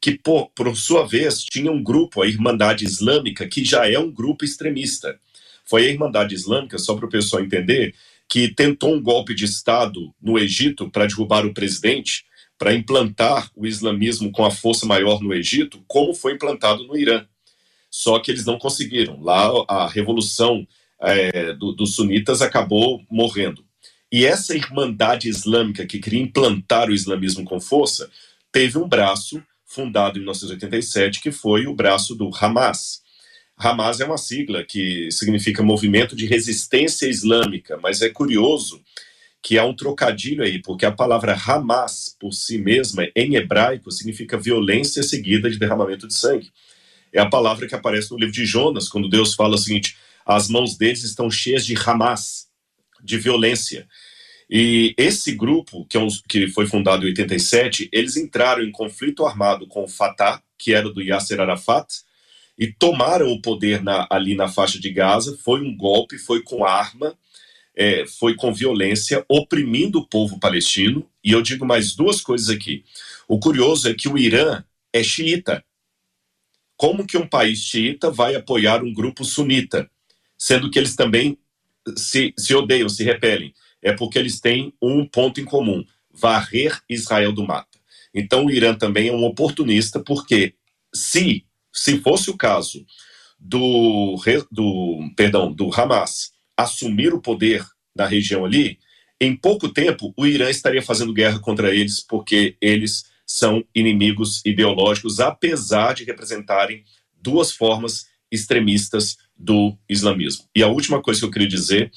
que, por, por sua vez, tinha um grupo, a Irmandade Islâmica, que já é um grupo extremista. Foi a Irmandade Islâmica, só para o pessoal entender, que tentou um golpe de Estado no Egito para derrubar o presidente, para implantar o islamismo com a força maior no Egito, como foi implantado no Irã. Só que eles não conseguiram. Lá a revolução é, do, dos sunitas acabou morrendo. E essa irmandade islâmica que queria implantar o islamismo com força teve um braço fundado em 1987 que foi o braço do Hamas. Hamas é uma sigla que significa Movimento de Resistência Islâmica, mas é curioso que há um trocadilho aí, porque a palavra Hamas por si mesma, em hebraico, significa violência seguida de derramamento de sangue. É a palavra que aparece no livro de Jonas, quando Deus fala o seguinte: as mãos deles estão cheias de Hamas, de violência. E esse grupo, que, é um, que foi fundado em 87, eles entraram em conflito armado com o Fatah, que era do Yasser Arafat, e tomaram o poder na, ali na faixa de Gaza. Foi um golpe, foi com arma, é, foi com violência, oprimindo o povo palestino. E eu digo mais duas coisas aqui. O curioso é que o Irã é xiita. Como que um país xiita vai apoiar um grupo sunita, sendo que eles também se, se odeiam, se repelem, é porque eles têm um ponto em comum: varrer Israel do mapa. Então o Irã também é um oportunista, porque se, se fosse o caso do, do, perdão, do Hamas assumir o poder da região ali, em pouco tempo o Irã estaria fazendo guerra contra eles, porque eles são inimigos ideológicos, apesar de representarem duas formas extremistas do islamismo. E a última coisa que eu queria dizer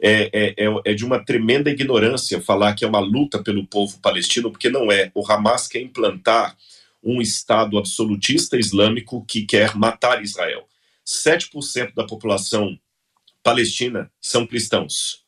é, é, é, é, de uma tremenda ignorância falar que é uma luta pelo povo palestino, porque não é. O Hamas quer implantar um Estado absolutista islâmico que quer matar Israel. 7% da população palestina são cristãos.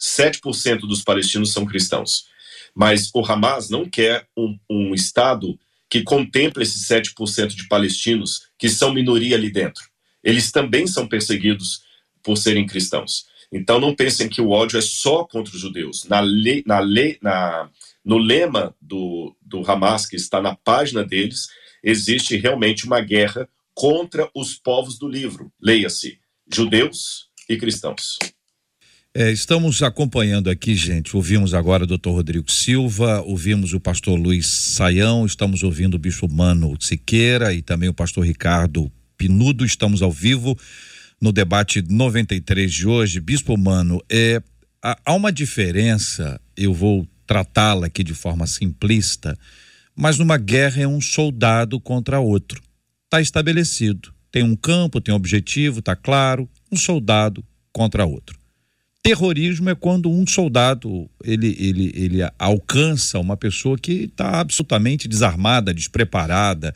7% dos palestinos são cristãos. Mas o Hamas não quer um, um Estado que contemple esses 7% de palestinos que são minoria ali dentro eles também são perseguidos por serem cristãos. Então não pensem que o ódio é só contra os judeus. Na lei, na lei, na, no lema do, do Hamas, que está na página deles, existe realmente uma guerra contra os povos do livro. Leia-se, judeus e cristãos. É, estamos acompanhando aqui, gente. Ouvimos agora o doutor Rodrigo Silva, ouvimos o pastor Luiz Saião, estamos ouvindo o bispo Mano Siqueira e também o pastor Ricardo Pinudo, estamos ao vivo no debate 93 de hoje, Bispo Mano, é, há uma diferença, eu vou tratá-la aqui de forma simplista, mas numa guerra é um soldado contra outro. Está estabelecido. Tem um campo, tem um objetivo, está claro, um soldado contra outro. Terrorismo é quando um soldado ele, ele, ele alcança uma pessoa que está absolutamente desarmada, despreparada,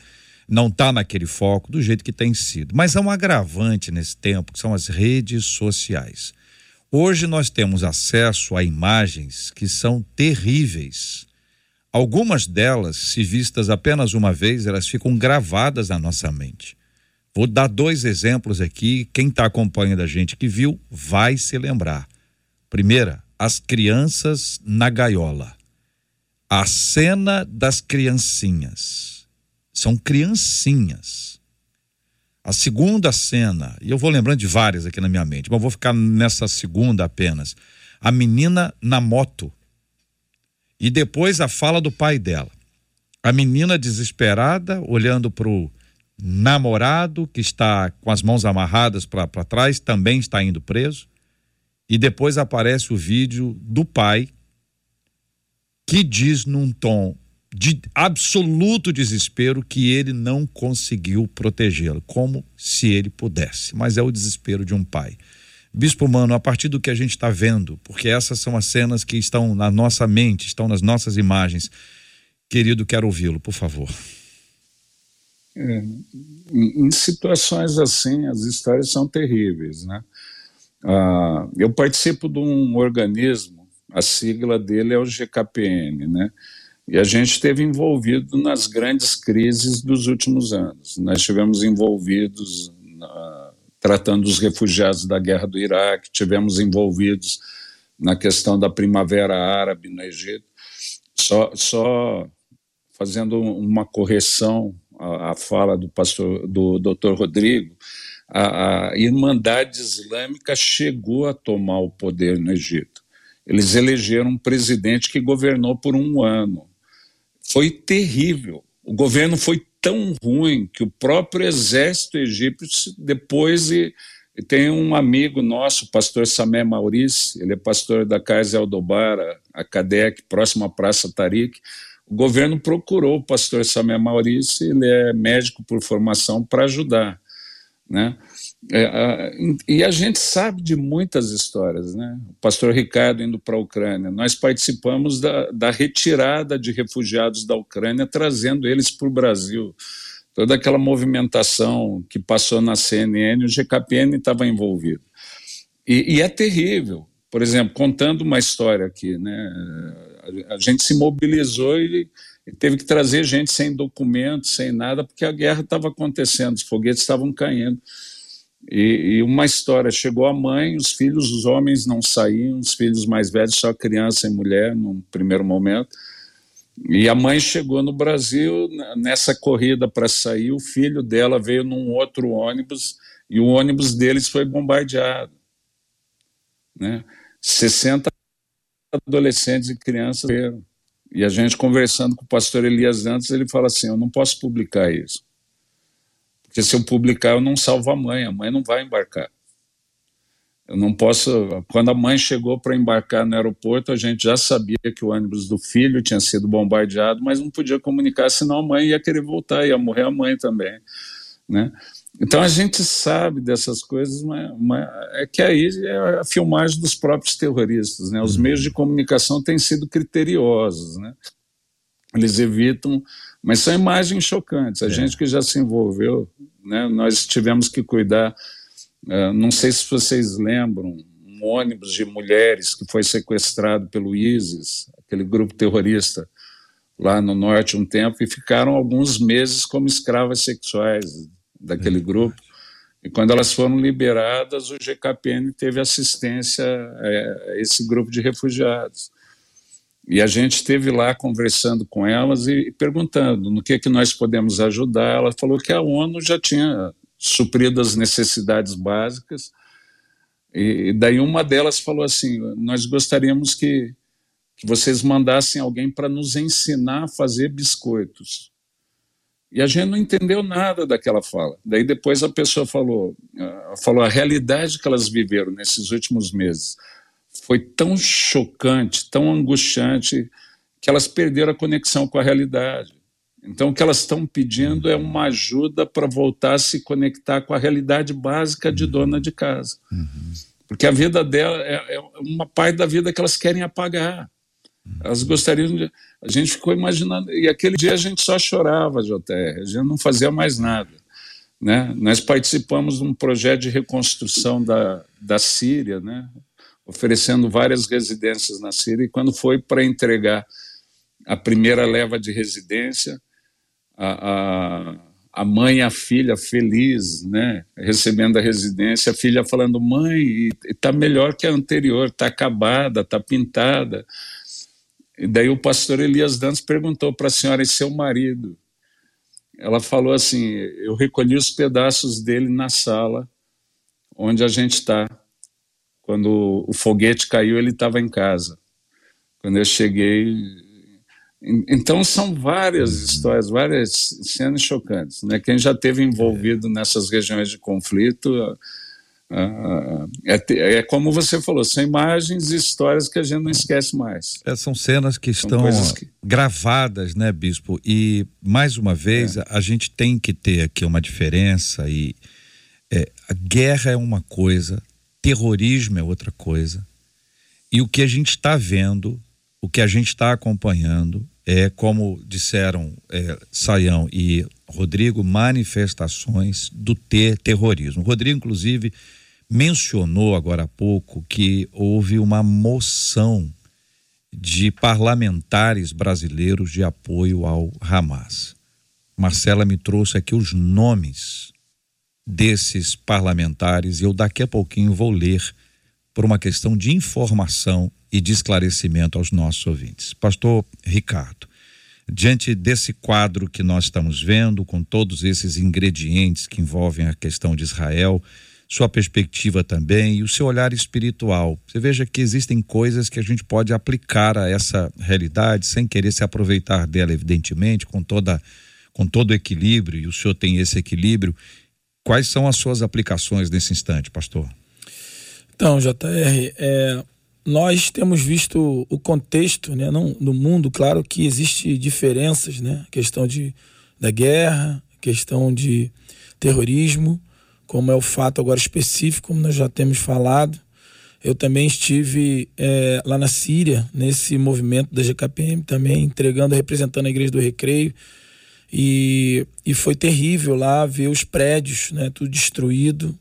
não está naquele foco do jeito que tem sido. Mas há um agravante nesse tempo, que são as redes sociais. Hoje nós temos acesso a imagens que são terríveis. Algumas delas, se vistas apenas uma vez, elas ficam gravadas na nossa mente. Vou dar dois exemplos aqui. Quem está acompanhando a gente que viu vai se lembrar. Primeira, as crianças na gaiola. A cena das criancinhas são criancinhas. A segunda cena, e eu vou lembrando de várias aqui na minha mente, mas vou ficar nessa segunda apenas. A menina na moto. E depois a fala do pai dela. A menina desesperada, olhando para o namorado que está com as mãos amarradas para trás, também está indo preso. E depois aparece o vídeo do pai que diz num tom de absoluto desespero que ele não conseguiu protegê-lo, como se ele pudesse. Mas é o desespero de um pai. Bispo Mano, a partir do que a gente está vendo, porque essas são as cenas que estão na nossa mente, estão nas nossas imagens. Querido, quero ouvi-lo, por favor. É, em situações assim, as histórias são terríveis, né? Ah, eu participo de um organismo, a sigla dele é o GKPN, né? E a gente esteve envolvido nas grandes crises dos últimos anos. Nós estivemos envolvidos na, tratando os refugiados da guerra do Iraque, tivemos envolvidos na questão da primavera árabe no Egito. Só, só fazendo uma correção à, à fala do pastor do Dr. Rodrigo, a, a Irmandade Islâmica chegou a tomar o poder no Egito. Eles elegeram um presidente que governou por um ano foi terrível. O governo foi tão ruim que o próprio exército egípcio depois e, e tem um amigo nosso, o pastor Samé Maurice, ele é pastor da Casa Eldobara, a CADEC, próxima à Praça Tariq. O governo procurou o pastor Samé Maurice, ele é médico por formação, para ajudar. Né? É, e a gente sabe de muitas histórias, né? O pastor Ricardo indo para a Ucrânia. Nós participamos da, da retirada de refugiados da Ucrânia, trazendo eles para o Brasil. Toda aquela movimentação que passou na CNN, o GKPN estava envolvido. E, e, é terrível. Por exemplo, contando uma história aqui, né? A, gente se mobilizou e, e teve que trazer gente sem documentos, sem nada, porque a guerra estava acontecendo, os foguetes estavam caindo. E, e, uma história: chegou a mãe, os filhos, os homens não saíam, os filhos mais velhos, só criança e mulher, num primeiro momento. E a mãe chegou no Brasil nessa corrida para sair. O filho dela veio num outro ônibus e o ônibus deles foi bombardeado. Né? 60 adolescentes e crianças. E a gente conversando com o pastor Elias antes, ele fala assim: Eu não posso publicar isso. Porque se eu publicar, eu não salvo a mãe, a mãe não vai embarcar. Eu não posso. Quando a mãe chegou para embarcar no aeroporto, a gente já sabia que o ônibus do filho tinha sido bombardeado, mas não podia comunicar, senão a mãe ia querer voltar, ia morrer a mãe também. Né? Então a gente sabe dessas coisas, mas, mas, é que aí é a filmagem dos próprios terroristas. Né? Os uhum. meios de comunicação têm sido criteriosos. Né? Eles evitam mas são imagens chocantes. A é. gente que já se envolveu, né, nós tivemos que cuidar. Uh, não sei se vocês lembram, um ônibus de mulheres que foi sequestrado pelo ISIS, aquele grupo terrorista lá no norte um tempo, e ficaram alguns meses como escravas sexuais daquele é. grupo. E quando elas foram liberadas, o GKPN teve assistência a esse grupo de refugiados. E a gente esteve lá conversando com elas e perguntando no que, que nós podemos ajudar. Ela falou que a ONU já tinha suprido as necessidades básicas. E daí uma delas falou assim: Nós gostaríamos que, que vocês mandassem alguém para nos ensinar a fazer biscoitos. E a gente não entendeu nada daquela fala. Daí depois a pessoa falou, uh, falou a realidade que elas viveram nesses últimos meses foi tão chocante, tão angustiante, que elas perderam a conexão com a realidade. Então, o que elas estão pedindo é uma ajuda para voltar a se conectar com a realidade básica de dona de casa. Uhum. Porque a vida dela é, é, uma parte da vida que elas querem apagar. Elas gostariam de. A gente ficou imaginando. E aquele dia a gente só chorava, JR, a gente não fazia mais nada. Né? Nós participamos de um projeto de reconstrução da, da Síria, né? oferecendo várias residências na Síria, e quando foi para entregar a primeira leva de residência, a, a, a mãe e a filha feliz, né, recebendo a residência, a filha falando, mãe, está melhor que a anterior, está acabada, está pintada. E daí o pastor Elias Dantas perguntou para a senhora e seu marido. Ela falou assim: Eu recolhi os pedaços dele na sala onde a gente está. Quando o foguete caiu, ele estava em casa. Quando eu cheguei. Então, são várias histórias, várias cenas chocantes. Né? Quem já teve envolvido nessas regiões de conflito. Uh, é, é, como você falou, são imagens e histórias que a gente não esquece mais. É, são cenas que são estão que... gravadas, né, Bispo? E, mais uma vez, é. a gente tem que ter aqui uma diferença e é, a guerra é uma coisa, terrorismo é outra coisa. E o que a gente está vendo, o que a gente está acompanhando, é, como disseram é, Saião e Rodrigo, manifestações do ter terrorismo. O Rodrigo, inclusive, mencionou agora há pouco que houve uma moção de parlamentares brasileiros de apoio ao Hamas. Marcela me trouxe aqui os nomes desses parlamentares e eu daqui a pouquinho vou ler por uma questão de informação e de esclarecimento aos nossos ouvintes. Pastor Ricardo, diante desse quadro que nós estamos vendo, com todos esses ingredientes que envolvem a questão de Israel, sua perspectiva também e o seu olhar espiritual. Você veja que existem coisas que a gente pode aplicar a essa realidade sem querer se aproveitar dela, evidentemente, com toda com todo equilíbrio, e o senhor tem esse equilíbrio, Quais são as suas aplicações nesse instante, pastor? Então, JR, é, nós temos visto o contexto né, não, no mundo, claro que existe diferenças, né? Questão de, da guerra, questão de terrorismo, como é o fato agora específico, como nós já temos falado. Eu também estive é, lá na Síria, nesse movimento da GKPM, também entregando, representando a Igreja do Recreio, e, e foi terrível lá ver os prédios, né, tudo destruído,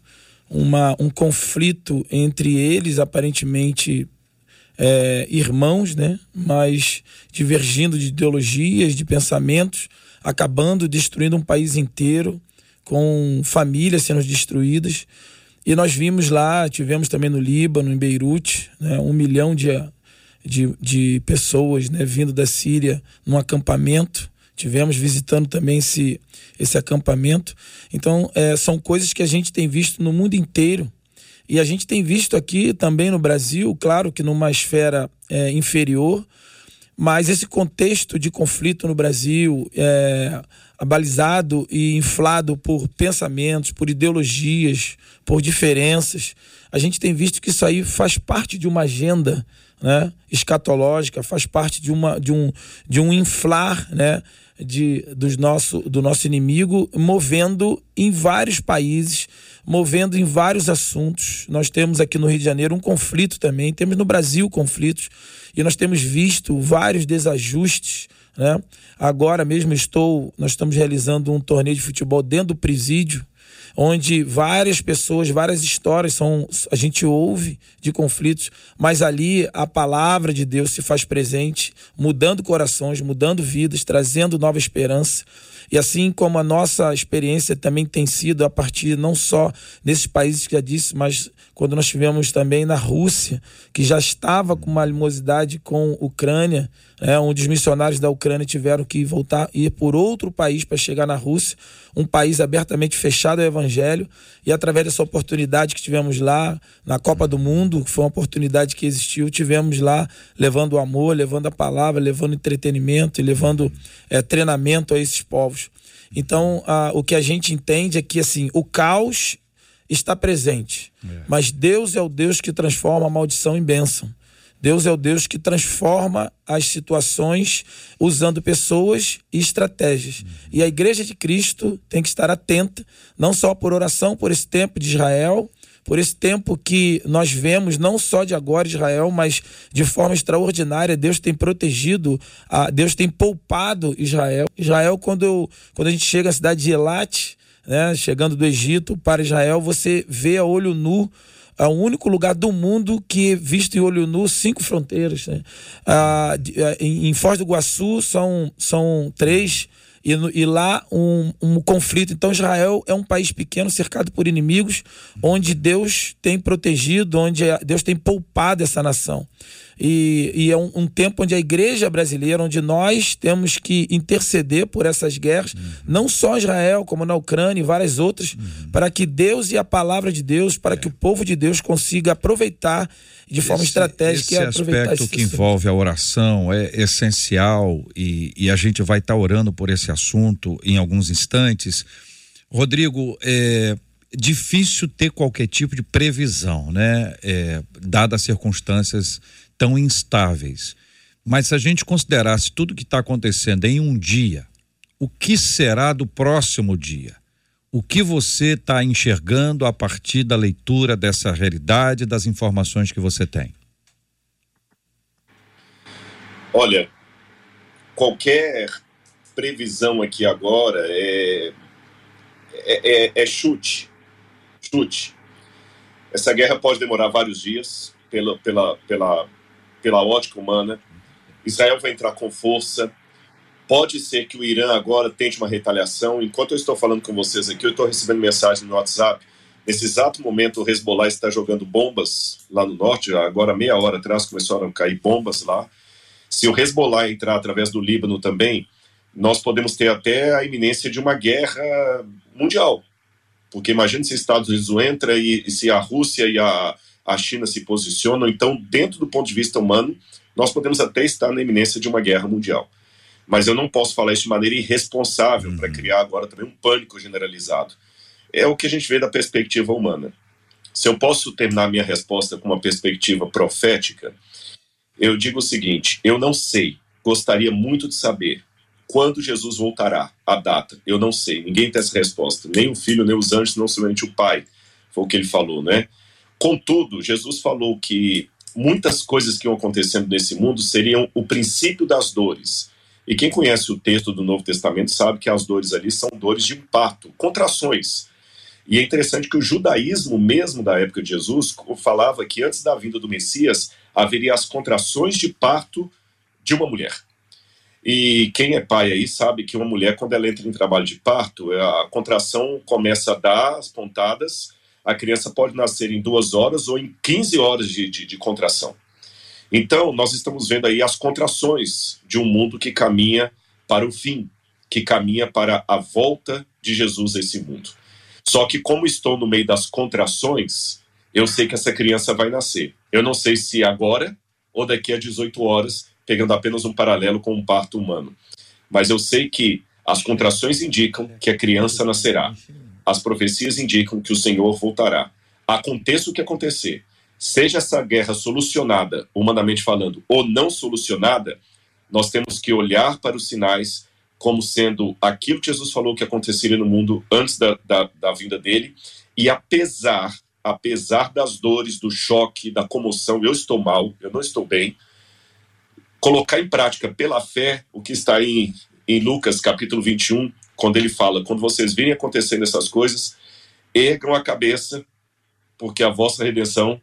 uma, um conflito entre eles, aparentemente é, irmãos, né, mas divergindo de ideologias, de pensamentos, acabando destruindo um país inteiro, com famílias sendo destruídas. E nós vimos lá, tivemos também no Líbano, em Beirute, né, um milhão de, de, de pessoas né, vindo da Síria num acampamento Tivemos visitando também esse, esse acampamento. Então, é, são coisas que a gente tem visto no mundo inteiro. E a gente tem visto aqui também no Brasil, claro que numa esfera é, inferior, mas esse contexto de conflito no Brasil, é, abalizado e inflado por pensamentos, por ideologias, por diferenças, a gente tem visto que isso aí faz parte de uma agenda né, escatológica, faz parte de, uma, de, um, de um inflar né, de, dos nosso, do nosso inimigo, movendo em vários países, movendo em vários assuntos. Nós temos aqui no Rio de Janeiro um conflito também, temos no Brasil conflitos, e nós temos visto vários desajustes. Né? Agora mesmo estou, nós estamos realizando um torneio de futebol dentro do presídio, onde várias pessoas, várias histórias são a gente ouve de conflitos, mas ali a palavra de Deus se faz presente, mudando corações, mudando vidas, trazendo nova esperança. E assim como a nossa experiência também tem sido a partir não só desses países que já disse, mas quando nós tivemos também na Rússia, que já estava com uma animosidade com a Ucrânia, né, onde os missionários da Ucrânia tiveram que voltar ir por outro país para chegar na Rússia, um país abertamente fechado ao evangelho, e através dessa oportunidade que tivemos lá na Copa do Mundo, que foi uma oportunidade que existiu, tivemos lá levando o amor, levando a palavra, levando entretenimento e levando é, treinamento a esses povos. Então, a, o que a gente entende é que assim, o caos está presente, é. mas Deus é o Deus que transforma a maldição em bênção. Deus é o Deus que transforma as situações usando pessoas e estratégias. Uhum. E a igreja de Cristo tem que estar atenta, não só por oração por esse tempo de Israel, por esse tempo que nós vemos, não só de agora Israel, mas de forma extraordinária, Deus tem protegido, Deus tem poupado Israel. Israel, quando, quando a gente chega à cidade de Elat, né, chegando do Egito para Israel, você vê a olho nu é o único lugar do mundo que visto em olho nu cinco fronteiras. Né? Ah, em Foz do Iguaçu são, são três e, e lá um, um conflito. Então, Israel é um país pequeno, cercado por inimigos, onde Deus tem protegido, onde Deus tem poupado essa nação. E, e, é um, um, tempo onde a igreja brasileira, onde nós temos que interceder por essas guerras, uhum. não só Israel, como na Ucrânia e várias outras, uhum. para que Deus e a palavra de Deus, para é. que o povo de Deus consiga aproveitar de forma esse, estratégica. Esse aspecto que envolve a oração é essencial e, e a gente vai estar tá orando por esse assunto em alguns instantes. Rodrigo, é difícil ter qualquer tipo de previsão, né? É, dadas as circunstâncias tão instáveis. Mas se a gente considerasse tudo que está acontecendo em um dia, o que será do próximo dia? O que você está enxergando a partir da leitura dessa realidade, das informações que você tem? Olha, qualquer previsão aqui agora é, é, é, é chute. Chute. Essa guerra pode demorar vários dias pela, pela, pela, pela ótica humana. Israel vai entrar com força. Pode ser que o Irã agora tente uma retaliação. Enquanto eu estou falando com vocês aqui, eu estou recebendo mensagem no WhatsApp. Nesse exato momento, o Hezbollah está jogando bombas lá no norte. Agora, meia hora atrás, começaram a cair bombas lá. Se o Hezbollah entrar através do Líbano também, nós podemos ter até a iminência de uma guerra mundial. Porque imagine se os Estados Unidos entra e, e se a Rússia e a, a China se posicionam. Então, dentro do ponto de vista humano, nós podemos até estar na iminência de uma guerra mundial. Mas eu não posso falar isso de maneira irresponsável uhum. para criar agora também um pânico generalizado. É o que a gente vê da perspectiva humana. Se eu posso terminar minha resposta com uma perspectiva profética, eu digo o seguinte: eu não sei, gostaria muito de saber quando Jesus voltará, a data. Eu não sei, ninguém tem essa resposta. Nem o filho, nem os anjos, não somente o pai. Foi o que ele falou, né? Contudo, Jesus falou que muitas coisas que iam acontecendo nesse mundo seriam o princípio das dores. E quem conhece o texto do Novo Testamento sabe que as dores ali são dores de impacto, contrações. E é interessante que o judaísmo mesmo da época de Jesus falava que antes da vinda do Messias haveria as contrações de parto de uma mulher. E quem é pai aí sabe que uma mulher, quando ela entra em trabalho de parto, a contração começa a dar as pontadas a criança pode nascer em duas horas ou em 15 horas de, de, de contração. Então, nós estamos vendo aí as contrações de um mundo que caminha para o fim, que caminha para a volta de Jesus a esse mundo. Só que, como estou no meio das contrações, eu sei que essa criança vai nascer. Eu não sei se agora ou daqui a 18 horas, pegando apenas um paralelo com um parto humano. Mas eu sei que as contrações indicam que a criança nascerá as profecias indicam que o Senhor voltará. Aconteça o que acontecer, seja essa guerra solucionada, humanamente falando, ou não solucionada, nós temos que olhar para os sinais como sendo aquilo que Jesus falou que aconteceria no mundo antes da, da, da vinda dele, e apesar, apesar das dores, do choque, da comoção, eu estou mal, eu não estou bem, colocar em prática pela fé o que está em, em Lucas capítulo 21, quando ele fala: quando vocês virem acontecendo essas coisas, ergam a cabeça, porque a vossa redenção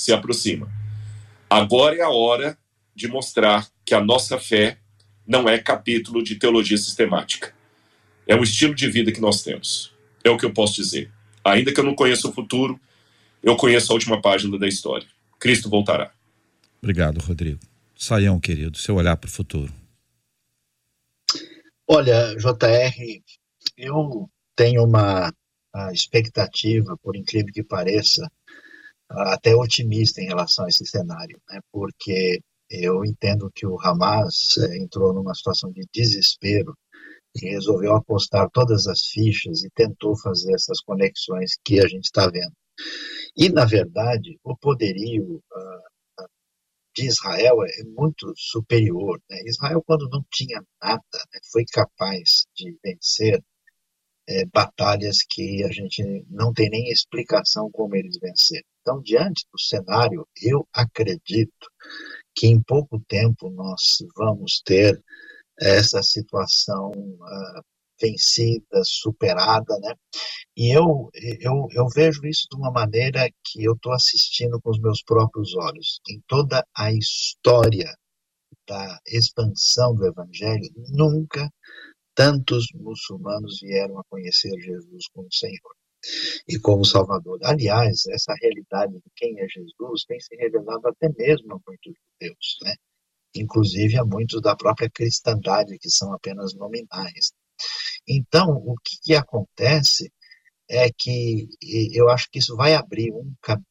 se aproxima. Agora é a hora de mostrar que a nossa fé não é capítulo de teologia sistemática. É um estilo de vida que nós temos. É o que eu posso dizer. Ainda que eu não conheça o futuro, eu conheço a última página da história. Cristo voltará. Obrigado, Rodrigo. Saião, querido, seu olhar para o futuro. Olha, JR, eu tenho uma expectativa, por incrível que pareça, até otimista em relação a esse cenário, né? porque eu entendo que o Hamas eh, entrou numa situação de desespero e resolveu apostar todas as fichas e tentou fazer essas conexões que a gente está vendo. E, na verdade, o poderio uh, de Israel é muito superior. Né? Israel, quando não tinha nada, né, foi capaz de vencer é, batalhas que a gente não tem nem explicação como eles venceram. Então, diante do cenário, eu acredito que em pouco tempo nós vamos ter essa situação uh, vencida, superada, né? E eu, eu, eu vejo isso de uma maneira que eu estou assistindo com os meus próprios olhos. Em toda a história da expansão do Evangelho, nunca tantos muçulmanos vieram a conhecer Jesus como Senhor e como Salvador. Aliás, essa realidade de quem é Jesus tem se revelado até mesmo a muitos judeus, né? inclusive a muitos da própria cristandade, que são apenas nominais. Então, o que, que acontece é que eu acho que isso vai abrir um caminho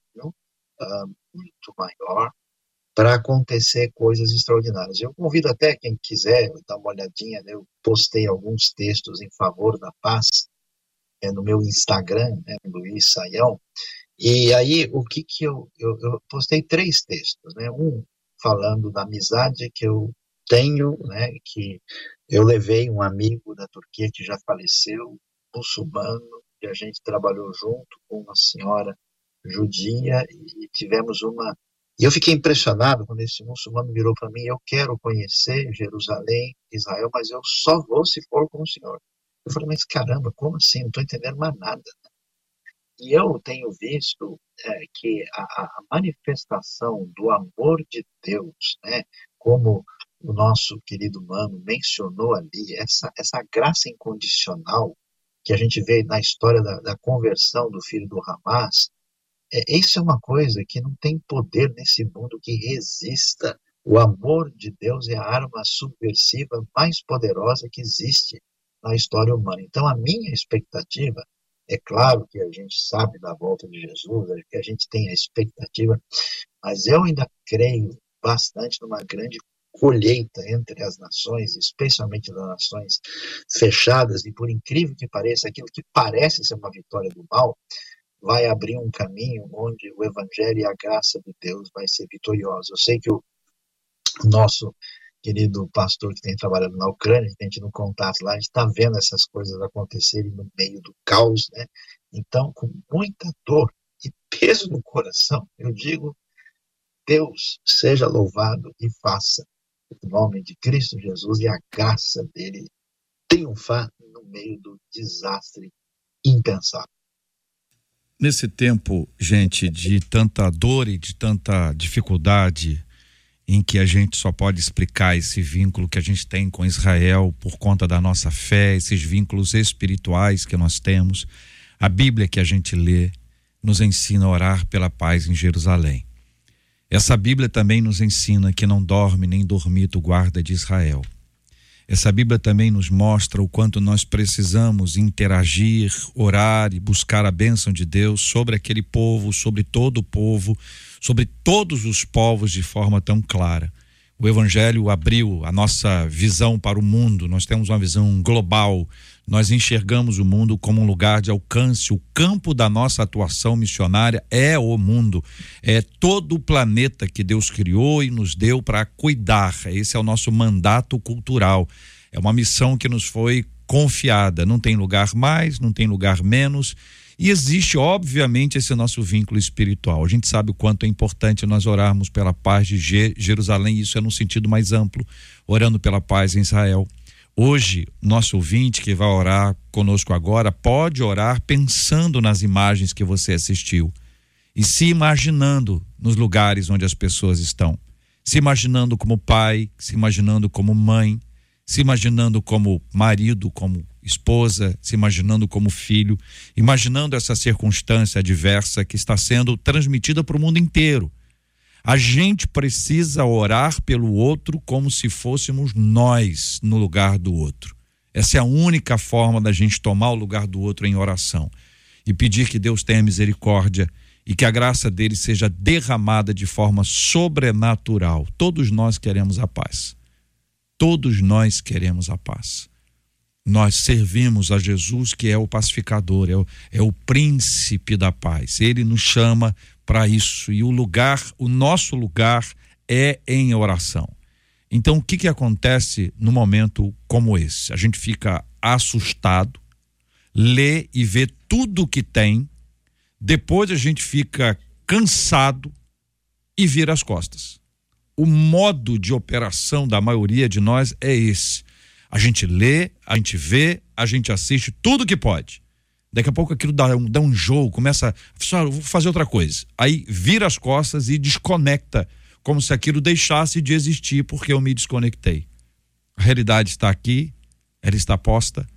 uh, muito maior para acontecer coisas extraordinárias. Eu convido até quem quiser dar uma olhadinha, né? eu postei alguns textos em favor da paz é, no meu Instagram, né, Luiz Saião, e aí o que que eu, eu, eu postei três textos, né, um falando da amizade que eu tenho, né, que eu levei um amigo da Turquia que já faleceu, muçulmano, e a gente trabalhou junto com uma senhora judia e tivemos uma e eu fiquei impressionado quando esse muçulmano virou para mim: Eu quero conhecer Jerusalém, Israel, mas eu só vou se for com o Senhor. Eu falei: Mas caramba, como assim? Não estou entendendo mais nada. E eu tenho visto é, que a, a, manifestação do amor de Deus, né, como o nosso querido mano mencionou ali, essa, essa graça incondicional que a gente vê na história da, da conversão do filho do Hamas, é, isso é uma coisa que não tem poder nesse mundo que resista. O amor de Deus é a arma subversiva mais poderosa que existe na história humana. Então, a minha expectativa, é claro que a gente sabe da volta de Jesus, é que a gente tem a expectativa, mas eu ainda creio bastante numa grande colheita entre as nações, especialmente das nações fechadas, e por incrível que pareça, aquilo que parece ser uma vitória do mal, vai abrir um caminho onde o evangelho e a graça de Deus vai ser vitoriosa. Eu sei que o nosso querido pastor que tem trabalhado na Ucrânia, que gente no contato lá, a gente está vendo essas coisas acontecerem no meio do caos, né? Então, com muita dor e peso no coração, eu digo, Deus seja louvado e faça o nome de Cristo Jesus e a graça dele triunfar no meio do desastre impensável. Nesse tempo, gente, de tanta dor e de tanta dificuldade, em que a gente só pode explicar esse vínculo que a gente tem com Israel por conta da nossa fé, esses vínculos espirituais que nós temos, a Bíblia que a gente lê nos ensina a orar pela paz em Jerusalém. Essa Bíblia também nos ensina que não dorme nem dormita o guarda de Israel. Essa Bíblia também nos mostra o quanto nós precisamos interagir, orar e buscar a bênção de Deus sobre aquele povo, sobre todo o povo, sobre todos os povos de forma tão clara. O Evangelho abriu a nossa visão para o mundo, nós temos uma visão global, nós enxergamos o mundo como um lugar de alcance. O campo da nossa atuação missionária é o mundo, é todo o planeta que Deus criou e nos deu para cuidar. Esse é o nosso mandato cultural. É uma missão que nos foi confiada. Não tem lugar mais, não tem lugar menos. E existe, obviamente, esse nosso vínculo espiritual. A gente sabe o quanto é importante nós orarmos pela paz de Jerusalém, isso é no sentido mais amplo, orando pela paz em Israel Hoje, nosso ouvinte que vai orar conosco agora pode orar pensando nas imagens que você assistiu e se imaginando nos lugares onde as pessoas estão. Se imaginando como pai, se imaginando como mãe, se imaginando como marido, como esposa, se imaginando como filho, imaginando essa circunstância adversa que está sendo transmitida para o mundo inteiro a gente precisa orar pelo outro como se fôssemos nós no lugar do outro. Essa é a única forma da gente tomar o lugar do outro em oração e pedir que Deus tenha misericórdia e que a graça dele seja derramada de forma sobrenatural. Todos nós queremos a paz. Todos nós queremos a paz. Nós servimos a Jesus, que é o pacificador, é o, é o príncipe da paz. Ele nos chama para isso e o lugar, o nosso lugar é em oração. Então, o que, que acontece no momento como esse? A gente fica assustado, lê e vê tudo que tem, depois a gente fica cansado e vira as costas. O modo de operação da maioria de nós é esse. A gente lê, a gente vê, a gente assiste tudo que pode. Daqui a pouco aquilo dá um, dá um jogo, começa. a vou fazer outra coisa. Aí vira as costas e desconecta como se aquilo deixasse de existir porque eu me desconectei. A realidade está aqui, ela está posta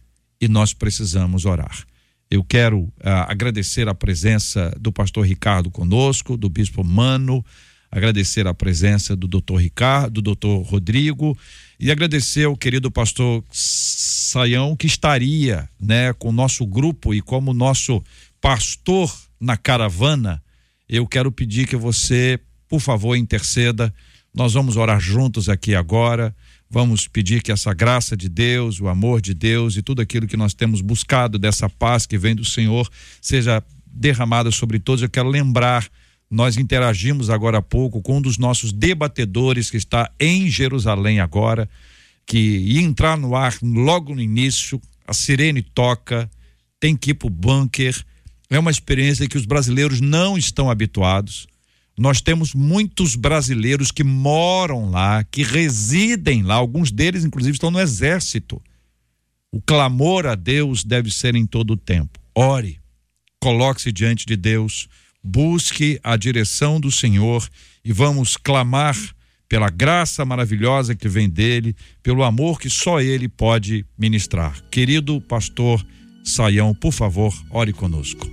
e nós precisamos orar. Eu quero uh, agradecer a presença do pastor Ricardo conosco, do bispo Mano, agradecer a presença do doutor Ricardo, do doutor Rodrigo e agradecer ao querido pastor Saião que estaria, né, com o nosso grupo e como nosso pastor na caravana. Eu quero pedir que você por favor, interceda. Nós vamos orar juntos aqui agora. Vamos pedir que essa graça de Deus, o amor de Deus e tudo aquilo que nós temos buscado dessa paz que vem do Senhor seja derramada sobre todos. Eu quero lembrar, nós interagimos agora há pouco com um dos nossos debatedores que está em Jerusalém agora, que ia entrar no ar logo no início, a sirene toca, tem que ir para o bunker. É uma experiência que os brasileiros não estão habituados. Nós temos muitos brasileiros que moram lá, que residem lá, alguns deles, inclusive, estão no exército. O clamor a Deus deve ser em todo o tempo. Ore, coloque-se diante de Deus, busque a direção do Senhor e vamos clamar pela graça maravilhosa que vem dele, pelo amor que só ele pode ministrar. Querido pastor Saião, por favor, ore conosco.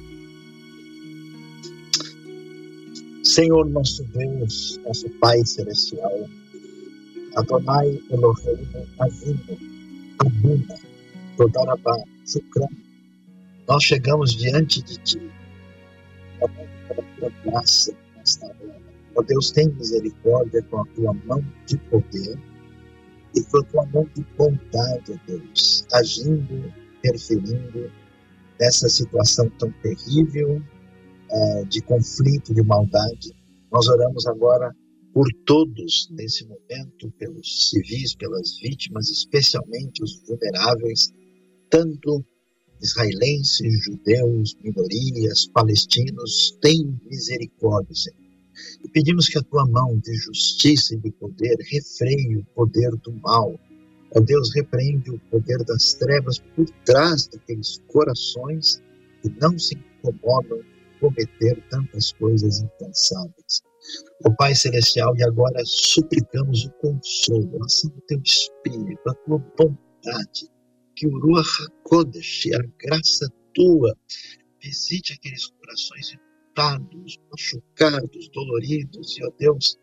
Senhor nosso Deus, nosso Pai Celestial, Adonai Elohim Avinu, Abuna, Todarabá, nós chegamos diante de Ti, pela Tua graça nesta hora. Ó Deus, tem misericórdia com a Tua mão de poder e com a Tua mão de bondade, ó Deus, agindo, interferindo nessa situação tão terrível é, de conflito, de maldade. Nós oramos agora por todos nesse momento, pelos civis, pelas vítimas, especialmente os vulneráveis, tanto israelenses, judeus, minorias, palestinos, tem misericórdia, Senhor. E pedimos que a tua mão de justiça e de poder refreie o poder do mal. Ó Deus, repreende o poder das trevas por trás daqueles corações que não se incomodam cometer tantas coisas impensáveis. Ó Pai Celestial, e agora suplicamos o consolo, a ação do Teu Espírito, a Tua bondade, que o Ruach HaKodesh, a graça Tua, visite aqueles corações irritados, machucados, doloridos, e, ó Deus,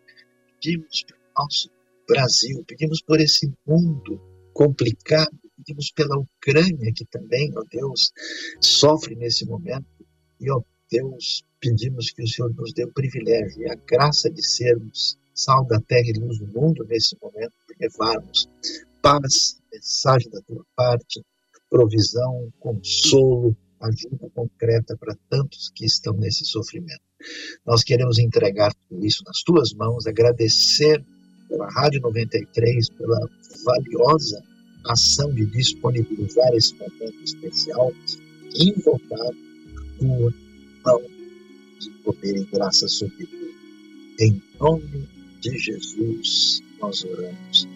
pedimos pelo nosso Brasil, pedimos por esse mundo complicado, pedimos pela Ucrânia, que também, ó Deus, sofre nesse momento, e, ó Deus, pedimos que o Senhor nos dê o privilégio e a graça de sermos sal da terra e luz do mundo nesse momento, de levarmos paz, mensagem da tua parte, provisão, consolo, ajuda concreta para tantos que estão nesse sofrimento. Nós queremos entregar tudo isso nas tuas mãos, agradecer pela Rádio 93, pela valiosa ação de disponibilizar esse momento especial, invocar tua mão de poder e graça sobre tudo. Em nome de Jesus, nós oramos.